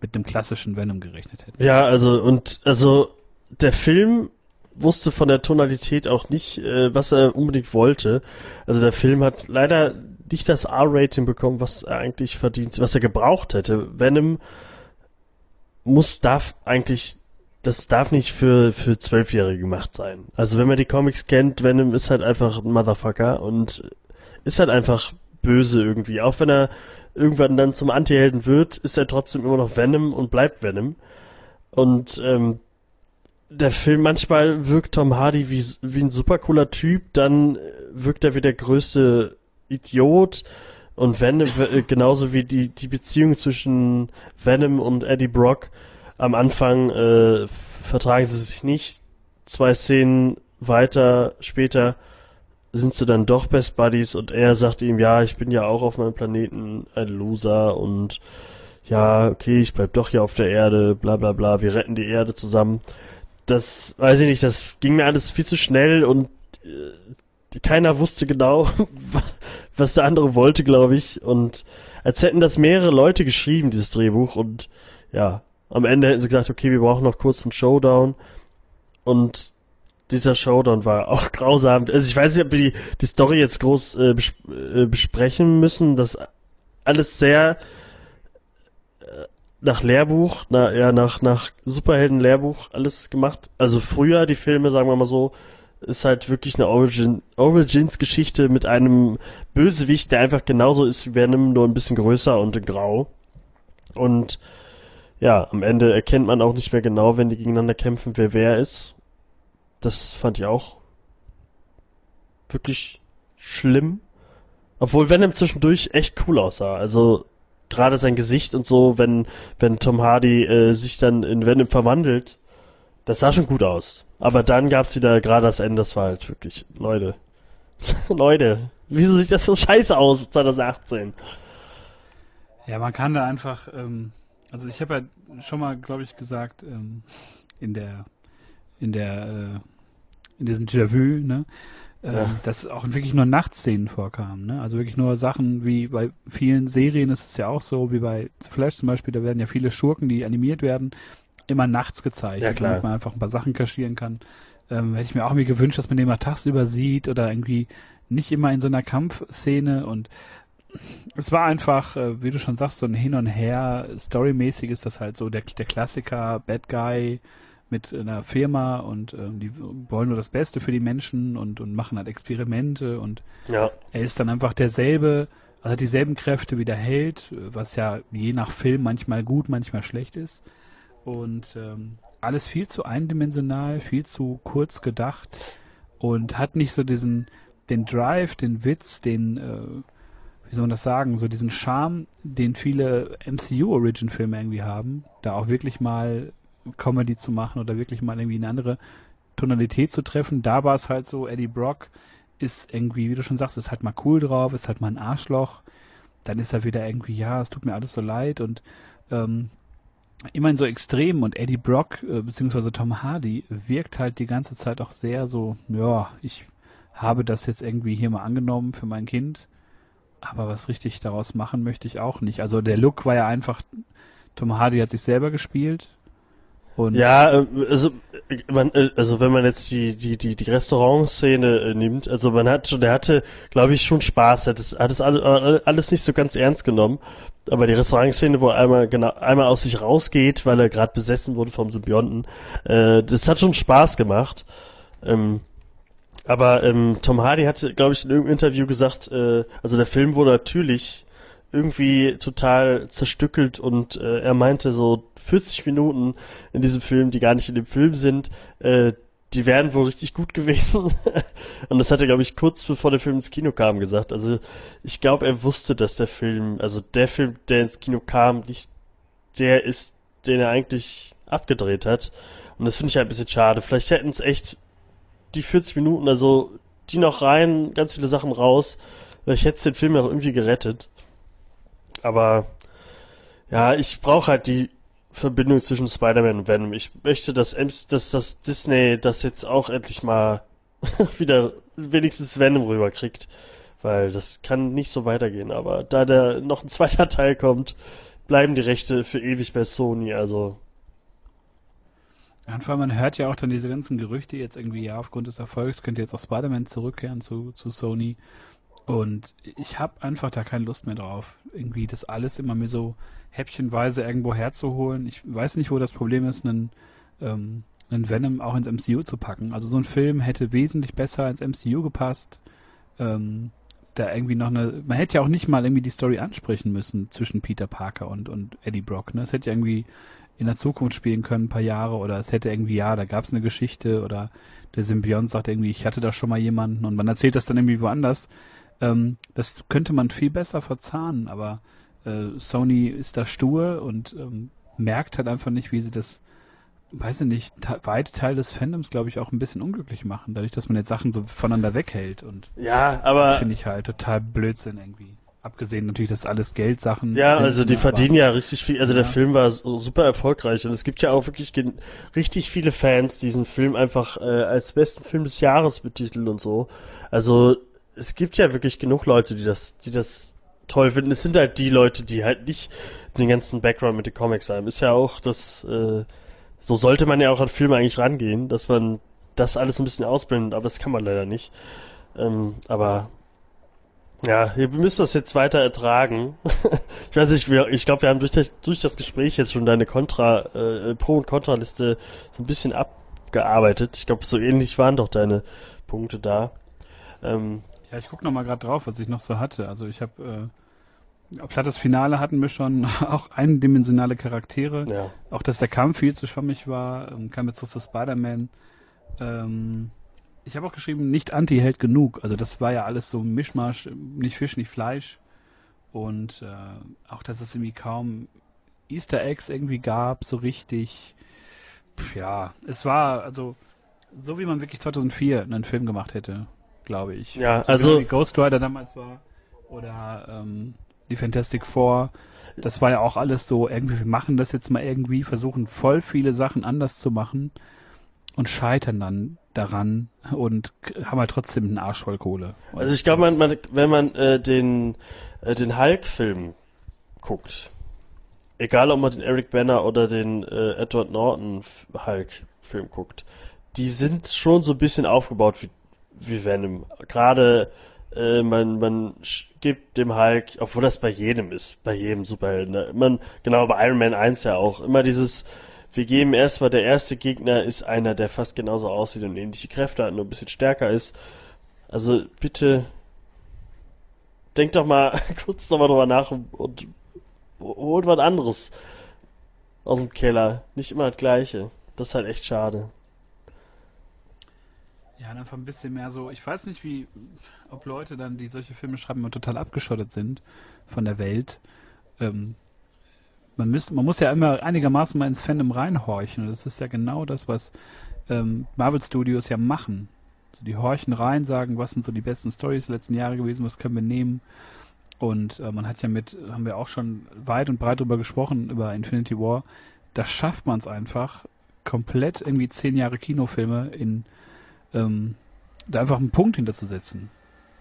mit einem klassischen Venom gerechnet hätten. Ja, also und also der Film wusste von der Tonalität auch nicht, äh, was er unbedingt wollte. Also der Film hat leider nicht das R-Rating bekommen, was er eigentlich verdient, was er gebraucht hätte. Venom muss darf eigentlich das darf nicht für für Zwölfjährige gemacht sein. Also wenn man die Comics kennt, Venom ist halt einfach ein Motherfucker und ist halt einfach böse irgendwie. Auch wenn er irgendwann dann zum Antihelden wird, ist er trotzdem immer noch Venom und bleibt Venom. Und ähm, der Film manchmal wirkt Tom Hardy wie, wie ein super cooler Typ, dann äh, wirkt er wie der größte Idiot. Und Venom, äh, genauso wie die, die Beziehung zwischen Venom und Eddie Brock. Am Anfang äh, vertragen sie sich nicht. Zwei Szenen weiter später sind sie dann doch Best Buddies und er sagt ihm, ja, ich bin ja auch auf meinem Planeten ein Loser und ja, okay, ich bleib doch hier auf der Erde, bla bla bla, wir retten die Erde zusammen. Das, weiß ich nicht, das ging mir alles viel zu schnell und äh, keiner wusste genau, was der andere wollte, glaube ich. Und als hätten das mehrere Leute geschrieben, dieses Drehbuch. Und ja, am Ende hätten sie gesagt, okay, wir brauchen noch kurz einen Showdown. Und dieser Showdown war auch grausam. Also ich weiß nicht, ob wir die, die Story jetzt groß äh, bes äh, besprechen müssen. Das alles sehr nach Lehrbuch, na, ja, nach, nach Superhelden-Lehrbuch alles gemacht. Also früher die Filme, sagen wir mal so, ist halt wirklich eine Origin, Origins-Geschichte mit einem Bösewicht, der einfach genauso ist wie Venom, nur ein bisschen größer und grau. Und ja, am Ende erkennt man auch nicht mehr genau, wenn die gegeneinander kämpfen, wer wer ist. Das fand ich auch wirklich schlimm. Obwohl Venom zwischendurch echt cool aussah. Also gerade sein Gesicht und so, wenn, wenn Tom Hardy äh, sich dann in Venom verwandelt, das sah schon gut aus. Aber dann gab's wieder gerade das Ende, das war halt wirklich, Leute. Leute, wieso sieht das so scheiße aus 2018? Ja, man kann da einfach, ähm, also ich habe ja schon mal, glaube ich, gesagt, ähm, in der, in der, äh, in diesem Déjà-vu, ne, äh, ja. dass auch wirklich nur Nachtszenen vorkamen, ne? Also wirklich nur Sachen wie bei vielen Serien ist es ja auch so, wie bei Flash zum Beispiel, da werden ja viele Schurken, die animiert werden, immer nachts gezeigt, ja, damit man einfach ein paar Sachen kaschieren kann. Ähm, hätte ich mir auch irgendwie gewünscht, dass man den mal tagsüber sieht oder irgendwie nicht immer in so einer Kampfszene und es war einfach, äh, wie du schon sagst, so ein Hin und Her. Storymäßig ist das halt so der, der Klassiker, Bad Guy mit einer Firma und ähm, die wollen nur das Beste für die Menschen und, und machen halt Experimente und ja. er ist dann einfach derselbe, also hat dieselben Kräfte wie der Held, was ja je nach Film manchmal gut, manchmal schlecht ist. Und ähm, alles viel zu eindimensional, viel zu kurz gedacht und hat nicht so diesen, den Drive, den Witz, den, äh, wie soll man das sagen, so diesen Charme, den viele MCU-Origin-Filme irgendwie haben, da auch wirklich mal Comedy zu machen oder wirklich mal irgendwie eine andere Tonalität zu treffen. Da war es halt so, Eddie Brock ist irgendwie, wie du schon sagst, ist halt mal cool drauf, ist halt mal ein Arschloch. Dann ist er wieder irgendwie, ja, es tut mir alles so leid und ähm, immerhin so extrem und Eddie Brock äh, beziehungsweise Tom Hardy wirkt halt die ganze Zeit auch sehr so, ja, ich habe das jetzt irgendwie hier mal angenommen für mein Kind, aber was richtig daraus machen möchte ich auch nicht. Also der Look war ja einfach, Tom Hardy hat sich selber gespielt. Und ja, äh, also, man, äh, also wenn man jetzt die die die die Restaurantszene äh, nimmt, also man hat schon, der hatte, glaube ich, schon Spaß, hat es hat es alles, nicht so ganz ernst genommen, aber die Restaurantszene, wo er einmal genau einmal aus sich rausgeht, weil er gerade besessen wurde vom Symbionten, äh, das hat schon Spaß gemacht. Ähm, aber ähm, Tom Hardy hatte, glaube ich, in irgendeinem Interview gesagt, äh, also der Film wurde natürlich irgendwie total zerstückelt und äh, er meinte so 40 Minuten in diesem Film, die gar nicht in dem Film sind, äh, die wären wohl richtig gut gewesen. und das hat er, glaube ich, kurz bevor der Film ins Kino kam gesagt. Also ich glaube, er wusste, dass der Film, also der Film, der ins Kino kam, nicht der ist, den er eigentlich abgedreht hat. Und das finde ich halt ein bisschen schade. Vielleicht hätten es echt die 40 Minuten, also die noch rein, ganz viele Sachen raus. Vielleicht hätte es den Film auch irgendwie gerettet. Aber ja, ich brauche halt die Verbindung zwischen Spider-Man und Venom. Ich möchte, dass, dass, dass Disney das jetzt auch endlich mal wieder wenigstens Venom rüberkriegt. Weil das kann nicht so weitergehen. Aber da der noch ein zweiter Teil kommt, bleiben die Rechte für ewig bei Sony. Also. Und vor allem, man hört ja auch dann diese ganzen Gerüchte jetzt irgendwie, ja, aufgrund des Erfolgs könnte jetzt auch Spider-Man zurückkehren zu, zu Sony. Und ich habe einfach da keine Lust mehr drauf, irgendwie das alles immer mir so häppchenweise irgendwo herzuholen. Ich weiß nicht, wo das Problem ist, einen, ähm, einen Venom auch ins MCU zu packen. Also so ein Film hätte wesentlich besser ins MCU gepasst. Ähm, da irgendwie noch eine, man hätte ja auch nicht mal irgendwie die Story ansprechen müssen zwischen Peter Parker und, und Eddie Brock. Ne? Es hätte ja irgendwie in der Zukunft spielen können, ein paar Jahre, oder es hätte irgendwie, ja, da gab es eine Geschichte, oder der Symbiont sagt irgendwie, ich hatte da schon mal jemanden, und man erzählt das dann irgendwie woanders. Ähm, das könnte man viel besser verzahnen, aber äh, Sony ist da stur und ähm, merkt halt einfach nicht, wie sie das, weiß ich nicht, weite Teil des Fandoms, glaube ich, auch ein bisschen unglücklich machen, dadurch, dass man jetzt Sachen so voneinander weghält und ja, aber finde ich halt total Blödsinn irgendwie. Abgesehen natürlich, dass alles Geldsachen. Ja, also die verdienen ja richtig viel. Also der Ja. Film war super erfolgreich und es gibt ja auch wirklich richtig viele Fans, die diesen Film einfach äh, als besten Film des Jahres betiteln und so. Also es gibt ja wirklich genug Leute, die das, die das toll finden. Es sind halt die Leute, die halt nicht den ganzen Background mit den Comics haben. Ist ja auch das, äh, so sollte man ja auch an Filme eigentlich rangehen, dass man das alles ein bisschen ausblendet, aber das kann man leider nicht. Ähm, aber ja, wir müssen das jetzt weiter ertragen. ich weiß nicht, wir, ich glaube, wir haben durch das, durch das Gespräch jetzt schon deine Kontra, äh, Pro- und Kontraliste so ein bisschen abgearbeitet. Ich glaube, so ähnlich waren doch deine Punkte da. Ähm, Ja, ich gucke nochmal gerade drauf, was ich noch so hatte. Also ich habe äh, plattes Finale hatten wir schon, auch eindimensionale Charaktere. ja. Auch dass der Kampf viel zu schwammig war, kein Bezug zu Spider-Man. Ähm, ich habe auch geschrieben, nicht Anti-Held genug. Also das war ja alles so ein Mischmasch, nicht Fisch, nicht Fleisch. Und äh, auch, dass es irgendwie kaum Easter Eggs irgendwie gab, so richtig. Pff, ja, es war also so, wie man wirklich 2004 einen Film gemacht hätte, glaube ich. Ja, So also- Wie Ghost Rider damals war. Oder ähm, die Fantastic Four. Das war ja auch alles so, irgendwie, wir machen das jetzt mal irgendwie, versuchen voll viele Sachen anders zu machen und scheitern dann daran und haben halt trotzdem einen Arsch voll Kohle. Also ich glaube, man, man, wenn man äh, den, äh, den Hulk-Film guckt, egal ob man den Eric Banner oder den äh, Edward Norton Hulk-Film guckt, die sind schon so ein bisschen aufgebaut wie, wie Venom. Gerade äh, man, man gibt dem Hulk, obwohl das bei jedem ist, bei jedem Superhelden, ne? man, genau bei Iron Man 1 ja auch, immer dieses, wir geben erstmal, der erste Gegner ist einer, der fast genauso aussieht und ähnliche Kräfte hat, nur ein bisschen stärker ist. Also bitte denkt doch mal kurz nochmal drüber nach und, und holt was anderes aus dem Keller. Nicht immer das Gleiche. Das ist halt echt schade. Ja, einfach ein bisschen mehr so, ich weiß nicht, wie, ob Leute dann, die solche Filme schreiben, immer total abgeschottet sind von der Welt. Ähm, man, müsst, man muss ja immer einigermaßen mal ins Fandom reinhorchen. Und das ist ja genau das, was ähm, Marvel Studios ja machen. So, die horchen rein, sagen, was sind so die besten Stories der letzten Jahre gewesen, was können wir nehmen. Und äh, man hat ja mit, haben wir auch schon weit und breit drüber gesprochen, über Infinity War. Da schafft man es einfach, komplett irgendwie zehn Jahre Kinofilme in ähm, da einfach einen Punkt hinterzusetzen.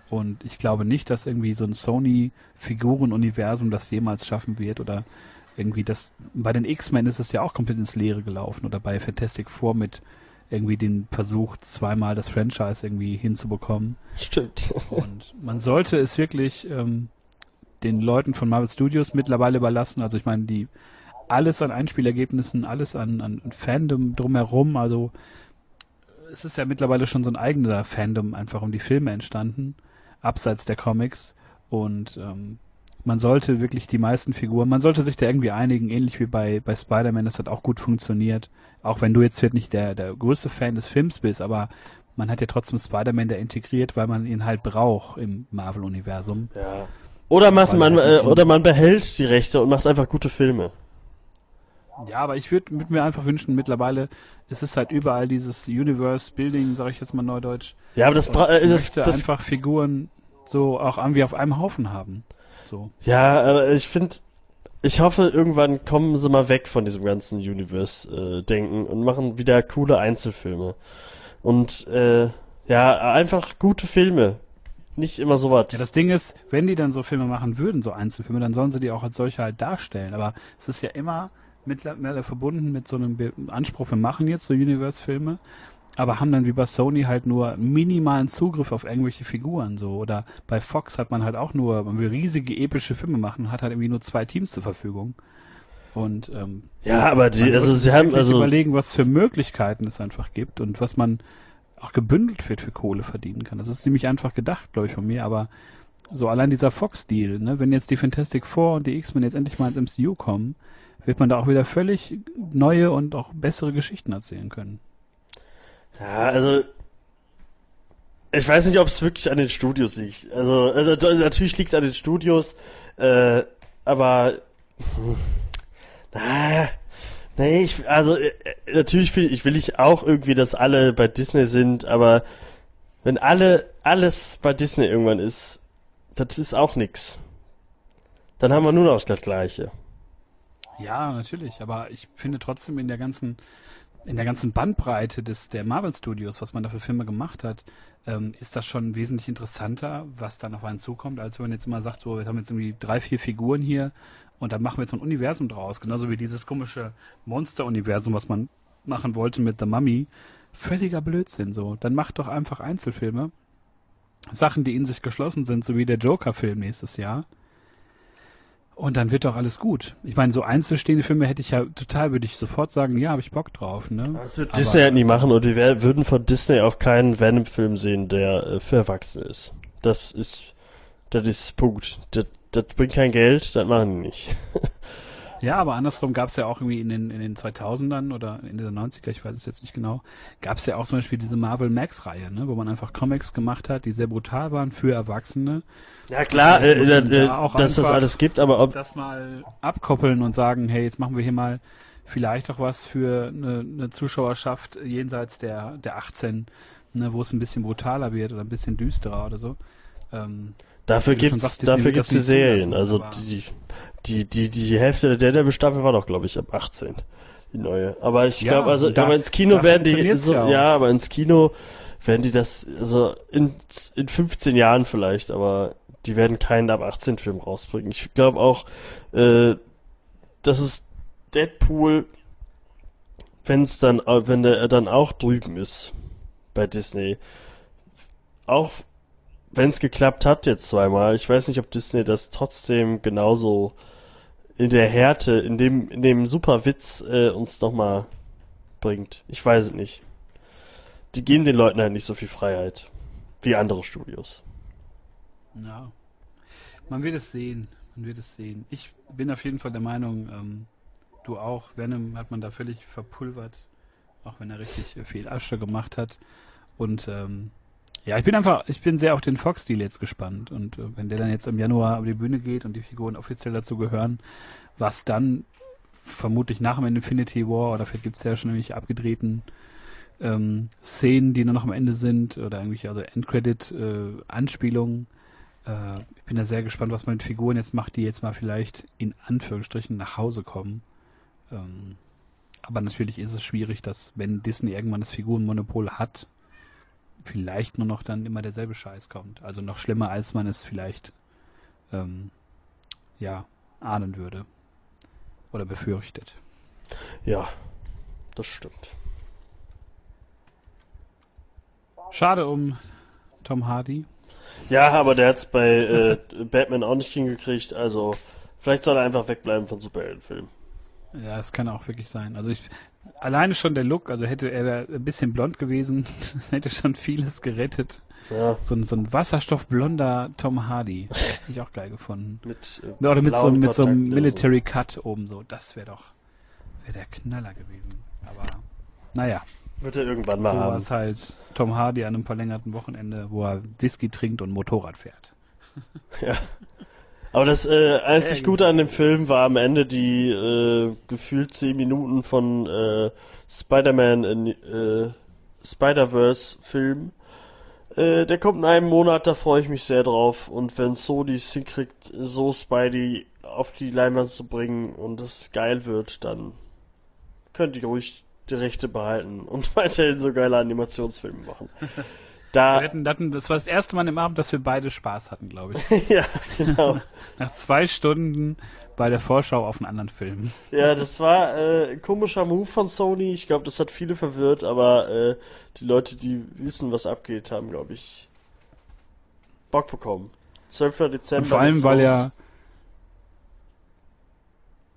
Und ich glaube nicht, dass irgendwie so ein Sony-Figuren-Universum das jemals schaffen wird oder irgendwie das. Bei den X-Men ist es ja auch komplett ins Leere gelaufen oder bei Fantastic Four mit irgendwie den Versuch, zweimal das Franchise irgendwie hinzubekommen. Stimmt. Und man sollte es wirklich ähm, den Leuten von Marvel Studios mittlerweile überlassen. Also ich meine, die alles an Einspielergebnissen, alles an, an Fandom drumherum, also es ist ja mittlerweile schon so ein eigener Fandom einfach um die Filme entstanden, abseits der Comics. Und ähm, man sollte wirklich die meisten Figuren, man sollte sich da irgendwie einigen, ähnlich wie bei, bei Spider-Man, das hat auch gut funktioniert. Auch wenn du jetzt vielleicht nicht der, der größte Fan des Films bist, aber man hat ja trotzdem Spider-Man da integriert, weil man ihn halt braucht im Marvel-Universum. Ja. Oder macht man, halt äh, oder man behält die Rechte und macht einfach gute Filme. Ja, aber ich würde würd mir einfach wünschen, mittlerweile ist es halt überall dieses Universe-Building, sage ich jetzt mal neudeutsch. Ja, aber das, Und bra- ich äh, das, das einfach Figuren so auch irgendwie auf einem Haufen haben. So. Ja, aber ich finde, ich hoffe, irgendwann kommen sie mal weg von diesem ganzen Universe-Denken und machen wieder coole Einzelfilme. Und äh, ja, einfach gute Filme. Nicht immer sowas. Ja, das Ding ist, wenn die dann so Filme machen würden, so Einzelfilme, dann sollen sie die auch als solche halt darstellen. Aber es ist ja immer mittlerweile verbunden mit so einem Be Anspruch, wir machen jetzt so Universe-Filme, aber haben dann wie bei Sony halt nur minimalen Zugriff auf irgendwelche Figuren so. Oder bei Fox hat man halt auch nur, man will riesige epische Filme machen, hat halt irgendwie nur zwei Teams zur Verfügung. Und ähm, ja, aber die, also sie sich haben, also überlegen, was für Möglichkeiten es einfach gibt und was man auch gebündelt wird für Kohle verdienen kann. Das ist ziemlich einfach gedacht, glaube ich, von mir, aber so allein dieser Fox-Deal, ne, wenn jetzt die Fantastic Four und die X-Men jetzt endlich mal ins MCU kommen, wird man da auch wieder völlig neue und auch bessere Geschichten erzählen können. Ja, also ich weiß nicht, ob es wirklich an den Studios liegt. Also, also d- natürlich liegt es an den Studios, äh, aber hm, na, nee, ich, also äh, natürlich will ich will ich auch irgendwie, dass alle bei Disney sind, aber wenn alle alles bei Disney irgendwann ist, das ist auch nix. Dann haben wir nur noch das Gleiche. Ja, natürlich, aber ich finde trotzdem in der ganzen in der ganzen Bandbreite des der Marvel Studios, was man da für Filme gemacht hat, ähm, ist das schon wesentlich interessanter, was dann auf einen zukommt, als wenn man jetzt immer sagt, so, wir haben jetzt irgendwie drei, vier Figuren hier und dann machen wir jetzt so ein Universum draus. Genauso wie dieses komische Monster-Universum, was man machen wollte mit The Mummy. Völliger Blödsinn so. Dann macht doch einfach Einzelfilme. Sachen, die in sich geschlossen sind, so wie der Joker-Film nächstes Jahr. Und dann wird doch alles gut. Ich meine, so einzelstehende Filme hätte ich ja total, würde ich sofort sagen, ja, habe ich Bock drauf. Ne? Das wird Disney halt nie machen und wir würden von Disney auch keinen Venom-Film sehen, der äh, für Erwachsene ist. Das ist, das ist Punkt. Das, das bringt kein Geld, das machen die nicht. Ja, aber andersrum gab es ja auch irgendwie in den, in den 2000ern oder in den 90er, ich weiß es jetzt nicht genau, gab es ja auch zum Beispiel diese Marvel Max-Reihe, ne, wo man einfach Comics gemacht hat, die sehr brutal waren für Erwachsene. Ja klar, äh, äh, da dass das alles gibt, aber ob... Das mal abkoppeln und sagen, hey, jetzt machen wir hier mal vielleicht auch was für eine, eine Zuschauerschaft jenseits der, der 18, ne, wo es ein bisschen brutaler wird oder ein bisschen düsterer oder so. Ähm, Dafür gibt's, sagst, dafür gibt's die Serien. Also die, die, die, die Hälfte der Daredevil-Staffel war doch, glaube ich, ab 18. Die neue. Aber ich ja, glaube, also, da, aber ins Kino werden die, so, ja, ja, aber ins Kino werden die das, also in, in 15 Jahren vielleicht, aber die werden keinen ab 18 Film rausbringen. Ich glaube auch, äh, dass es Deadpool, wenn es dann, wenn der dann auch drüben ist bei Disney, auch wenn es geklappt hat jetzt zweimal, ich weiß nicht, ob Disney das trotzdem genauso in der Härte, in dem, in dem super Witz äh, uns nochmal bringt. Ich weiß es nicht. Die geben den Leuten halt nicht so viel Freiheit wie andere Studios. Ja. Man wird es sehen. Man wird es sehen. Ich bin auf jeden Fall der Meinung, ähm, du auch. Venom hat man da völlig verpulvert. Auch wenn er richtig viel Asche gemacht hat. Und ähm, ja, ich bin einfach, ich bin sehr auf den Fox-Deal jetzt gespannt. Und äh, wenn der dann jetzt im Januar auf die Bühne geht und die Figuren offiziell dazu gehören, was dann vermutlich nach dem Infinity War, oder vielleicht gibt es ja schon irgendwelche abgedrehten ähm, Szenen, die nur noch am Ende sind, oder irgendwelche also Endcredit-Anspielungen. Äh, äh, ich bin da sehr gespannt, was man mit Figuren jetzt macht, die jetzt mal vielleicht in Anführungsstrichen nach Hause kommen. Ähm, aber natürlich ist es schwierig, dass wenn Disney irgendwann das Figurenmonopol hat, vielleicht nur noch dann immer derselbe Scheiß kommt. Also noch schlimmer, als man es vielleicht ähm, ja ahnen würde oder befürchtet. Ja, das stimmt. Schade um Tom Hardy. Ja, aber der hat es bei äh, Batman auch nicht hingekriegt. Also vielleicht soll er einfach wegbleiben von Superheldenfilmen. Ja, das kann auch wirklich sein. Also ich, alleine schon der Look, also hätte er ein bisschen blond gewesen, hätte schon vieles gerettet. Ja. So, ein, so ein wasserstoffblonder Tom Hardy. Hätte ich auch geil gefunden. Mit, äh, Oder mit so, mit so einem Military Cut oben so. Das wäre doch wäre der Knaller gewesen. Aber naja. Wird er irgendwann mal so haben. es halt Tom Hardy an einem verlängerten Wochenende, wo er Whisky trinkt und Motorrad fährt. Ja. Aber das äh, einzig Gute an dem Film war am Ende die äh, gefühlt zehn Minuten von äh, Spider-Man in äh, Spider-Verse-Film. Äh, der kommt in einem Monat, da freue ich mich sehr drauf. Und wenn Sony es hinkriegt, so Spidey auf die Leinwand zu bringen und es geil wird, dann könnt ihr ruhig die Rechte behalten und weiterhin so geile Animationsfilme machen. Da wir hatten, hatten, das war das erste Mal im Abend, dass wir beide Spaß hatten, glaube ich. ja, genau. Nach zwei Stunden bei der Vorschau auf einen anderen Film. Ja, das war äh, ein komischer Move von Sony. Ich glaube, das hat viele verwirrt, aber äh, die Leute, die wissen, was abgeht, haben, glaube ich, Bock bekommen. 12. Dezember. Und vor allem, weil ja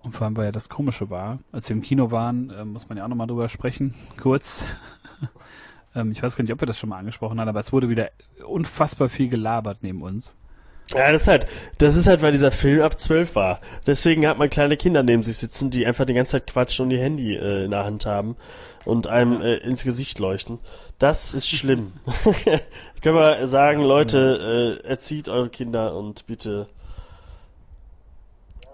und vor allem, weil ja das Komische war, als wir im Kino waren, äh, muss man ja auch nochmal drüber sprechen, kurz. Ähm, ich weiß gar nicht, ob wir das schon mal angesprochen haben, aber es wurde wieder unfassbar viel gelabert neben uns. Ja, das ist halt, das ist halt, weil dieser Film ab zwölf war. Deswegen hat man kleine Kinder neben sich sitzen, die einfach die ganze Zeit quatschen und die Handy äh, in der Hand haben und einem äh, ins Gesicht leuchten. Das ist schlimm. Können wir sagen, Leute, äh, erzieht eure Kinder und bitte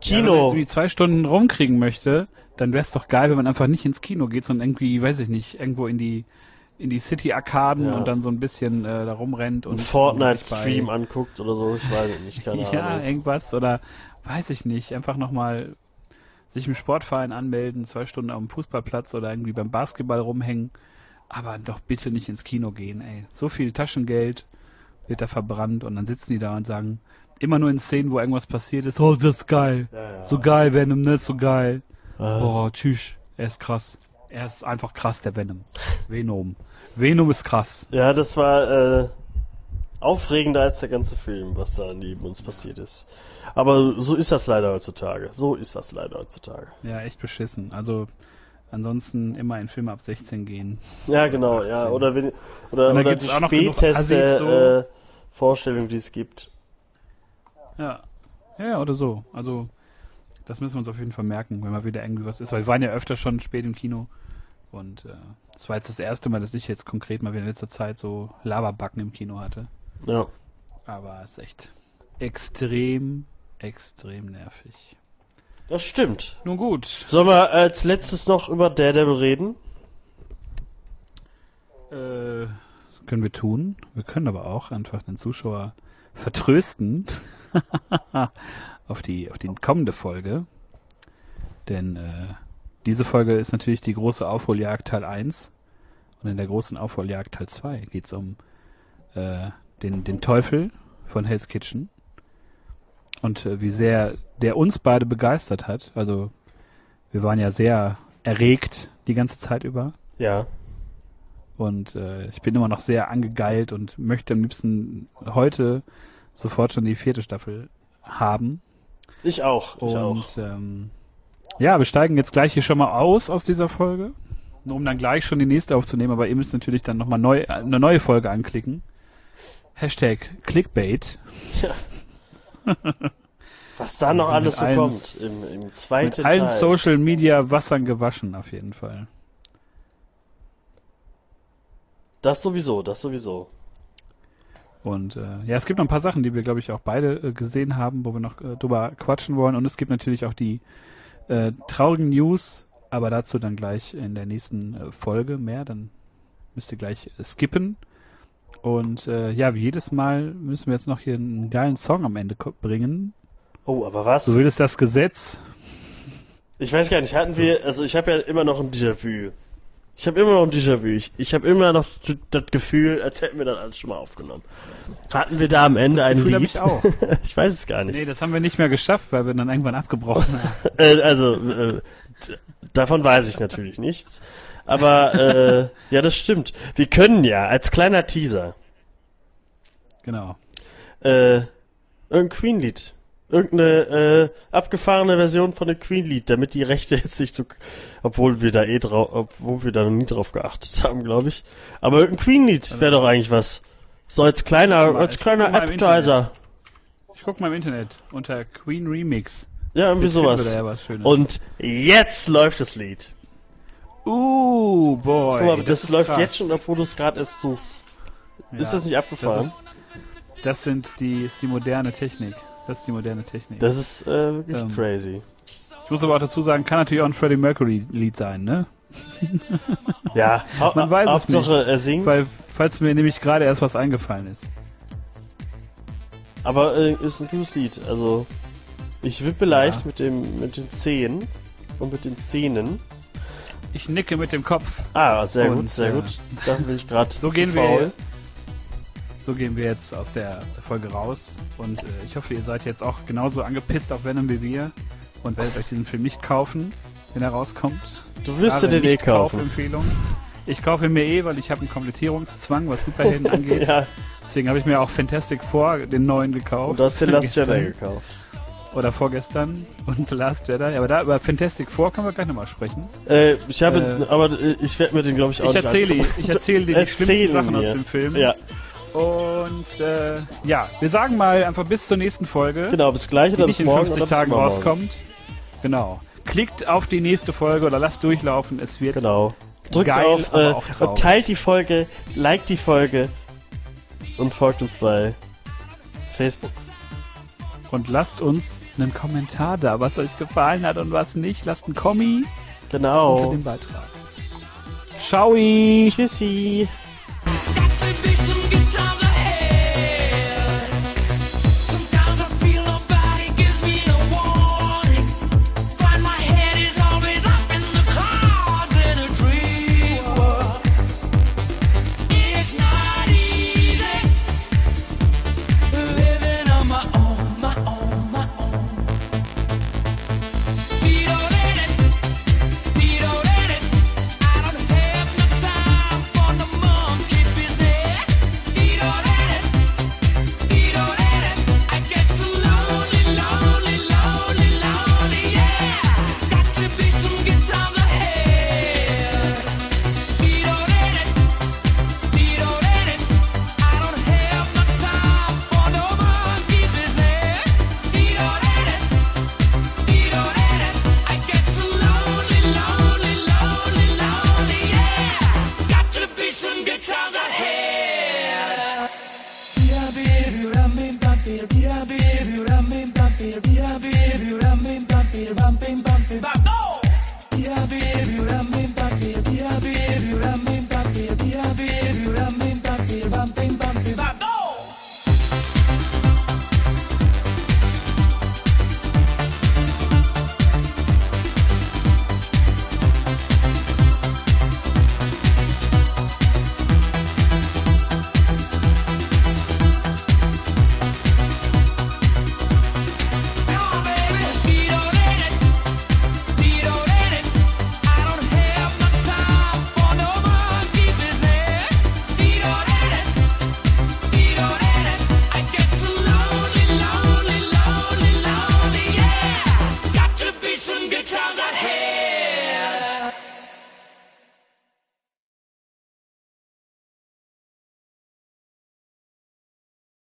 Kino. Ja, wenn man irgendwie zwei Stunden rumkriegen möchte, dann wäre es doch geil, wenn man einfach nicht ins Kino geht, sondern irgendwie, weiß ich nicht, irgendwo in die in die City-Arkaden Ja. und dann so ein bisschen äh, da rumrennt und Fortnite-Stream anguckt oder so, ich weiß nicht, keine ja, Ahnung. irgendwas oder weiß ich nicht, einfach nochmal sich im Sportverein anmelden, zwei Stunden dem Fußballplatz oder irgendwie beim Basketball rumhängen, aber doch bitte nicht ins Kino gehen, ey. So viel Taschengeld wird da verbrannt und dann sitzen die da und sagen, immer nur in Szenen, wo irgendwas passiert ist, oh, das ist geil. Ja, ja. So geil, Venom, ne, so geil. Äh, Boah, tschüss. Er ist krass. Er ist einfach krass, der Venom. Venom. Venom ist krass. Ja, das war äh, aufregender als der ganze Film, was da neben uns passiert ist. Aber so ist das leider heutzutage. So ist das leider heutzutage. Ja, echt beschissen. Also, ansonsten immer in Filme ab 16 gehen. Ja, genau, 18. ja. Oder, wenn, oder, oder die späteste so. äh, Vorstellung, die es gibt. Ja. Ja, oder so. Also, das müssen wir uns auf jeden Fall merken, wenn mal wieder irgendwie was ist. Weil wir waren ja öfter schon spät im Kino. Und äh, das war jetzt das erste Mal, dass ich jetzt konkret mal wieder in letzter Zeit so Laberbacken im Kino hatte. Ja. Aber es ist echt extrem, extrem nervig. Das stimmt. Nun gut. Sollen wir als letztes noch über Daredevil reden? Äh, können wir tun. Wir können aber auch einfach den Zuschauer vertrösten auf die auf die kommende Folge. Denn äh, diese Folge ist natürlich die große Aufholjagd Teil 1 und in der großen Aufholjagd Teil 2 geht es um äh, den, den Teufel von Hell's Kitchen und äh, wie sehr der uns beide begeistert hat. Also wir waren ja sehr erregt die ganze Zeit über. Ja. Und äh, ich bin immer noch sehr angegeilt und möchte am liebsten heute sofort schon die vierte Staffel haben. Ich auch. Ich und auch. Ähm, ja, wir steigen jetzt gleich hier schon mal aus aus dieser Folge, um dann gleich schon die nächste aufzunehmen. Aber ihr müsst natürlich dann nochmal neu, eine neue Folge anklicken. Hashtag Clickbait. Was da noch mit alles so allen kommt im, im Mit zweiten allen Teil. Social Media Wassern gewaschen auf jeden Fall. das sowieso, das sowieso. Und äh, ja, es gibt noch ein paar Sachen, die wir, glaube ich, auch beide äh, gesehen haben, wo wir noch äh, drüber quatschen wollen. Und es gibt natürlich auch die äh, traurigen News, aber dazu dann gleich in der nächsten äh, Folge mehr. Dann müsst ihr gleich äh, skippen. Und äh, ja, wie jedes Mal müssen wir jetzt noch hier einen geilen Song am Ende bringen. Oh, aber was? So will es das Gesetz. Ich weiß gar nicht, hatten wir, also ich habe ja immer noch ein Déjà-vu. Ich habe immer noch ein Déjà-vu. Ich, ich habe immer noch das Gefühl, als hätten wir das alles schon mal aufgenommen. Hatten wir da am Ende ein Gefühl Lied? ich auch. ich weiß es gar nicht. Nee, das haben wir nicht mehr geschafft, weil wir dann irgendwann abgebrochen haben. Äh, also, äh, davon weiß ich natürlich nichts. Aber, äh, ja, das stimmt. Wir können ja als kleiner Teaser Genau. äh, irgendein Queen-Lied. Irgendeine äh, abgefahrene Version von dem Queen-Lied, damit die Rechte jetzt nicht so, obwohl wir da eh drauf, obwohl wir da noch nie drauf geachtet haben, glaube ich. Aber irgendein Queen-Lied wäre doch eigentlich was. So als kleiner, als ich kleiner Appetizer. Ich guck mal im Internet unter Queen Remix. Ja, irgendwie wir sowas. ja was Schönes. Und jetzt läuft das Lied. Uh, boy. Guck mal, das, ist läuft krass. jetzt schon, obwohl du es gerade erst suchst. Ist Ja, das nicht abgefahren? Das, ist, das sind die, ist die moderne Technik. Das ist die moderne Technik. Das ist äh, wirklich Ähm, crazy. ich muss aber auch dazu sagen, kann natürlich auch ein Freddie Mercury Lied sein, ne? Ja, man weiß es Hauptsache er singt. Weil, falls mir nämlich gerade erst was eingefallen ist. Aber äh, ist ein gutes Lied. Also ich wippe leicht Ja. mit dem mit den Zehen und mit den Zähnen. Ich nicke mit dem Kopf. Ah, sehr Und, gut, sehr äh, gut. Da bin ich gerade So zu gehen wir, faul. So gehen wir jetzt aus der, aus der Folge raus. Und äh, ich hoffe, ihr seid jetzt auch genauso angepisst auf Venom wie wir und werdet euch diesen Film nicht kaufen, wenn er rauskommt. Du wirst den eh kaufen. Ich kaufe ihn mir eh, weil ich habe einen Komplettierungszwang, was Superhelden angeht. Ja, Deswegen habe ich mir auch Fantastic Four, den neuen, gekauft. und du hast den Last. Jedi gekauft. Oder vorgestern. Und The Last Jedi. Aber da über Fantastic Four können wir gleich nochmal sprechen. Äh, ich habe, Äh, aber äh, ich werde mir den glaube ich auch Ich erzähle, ich erzähle dir die schlimmsten Sachen mir. aus dem Film. Ja, Und äh, ja, wir sagen mal einfach bis zur nächsten Folge, genau, bis gleich die oder nicht bis in morgen 50 oder bis Tagen rauskommt. Genau. Klickt auf die nächste Folge oder lasst durchlaufen. Es wird Genau. Drückt Geil, auf äh, und teilt die Folge, liked die Folge und folgt uns bei Facebook. und lasst uns einen Kommentar da, was euch gefallen hat und was nicht. Lasst einen Kommi unter Genau. dem Beitrag. Ciao. Tschüssi. Got to be some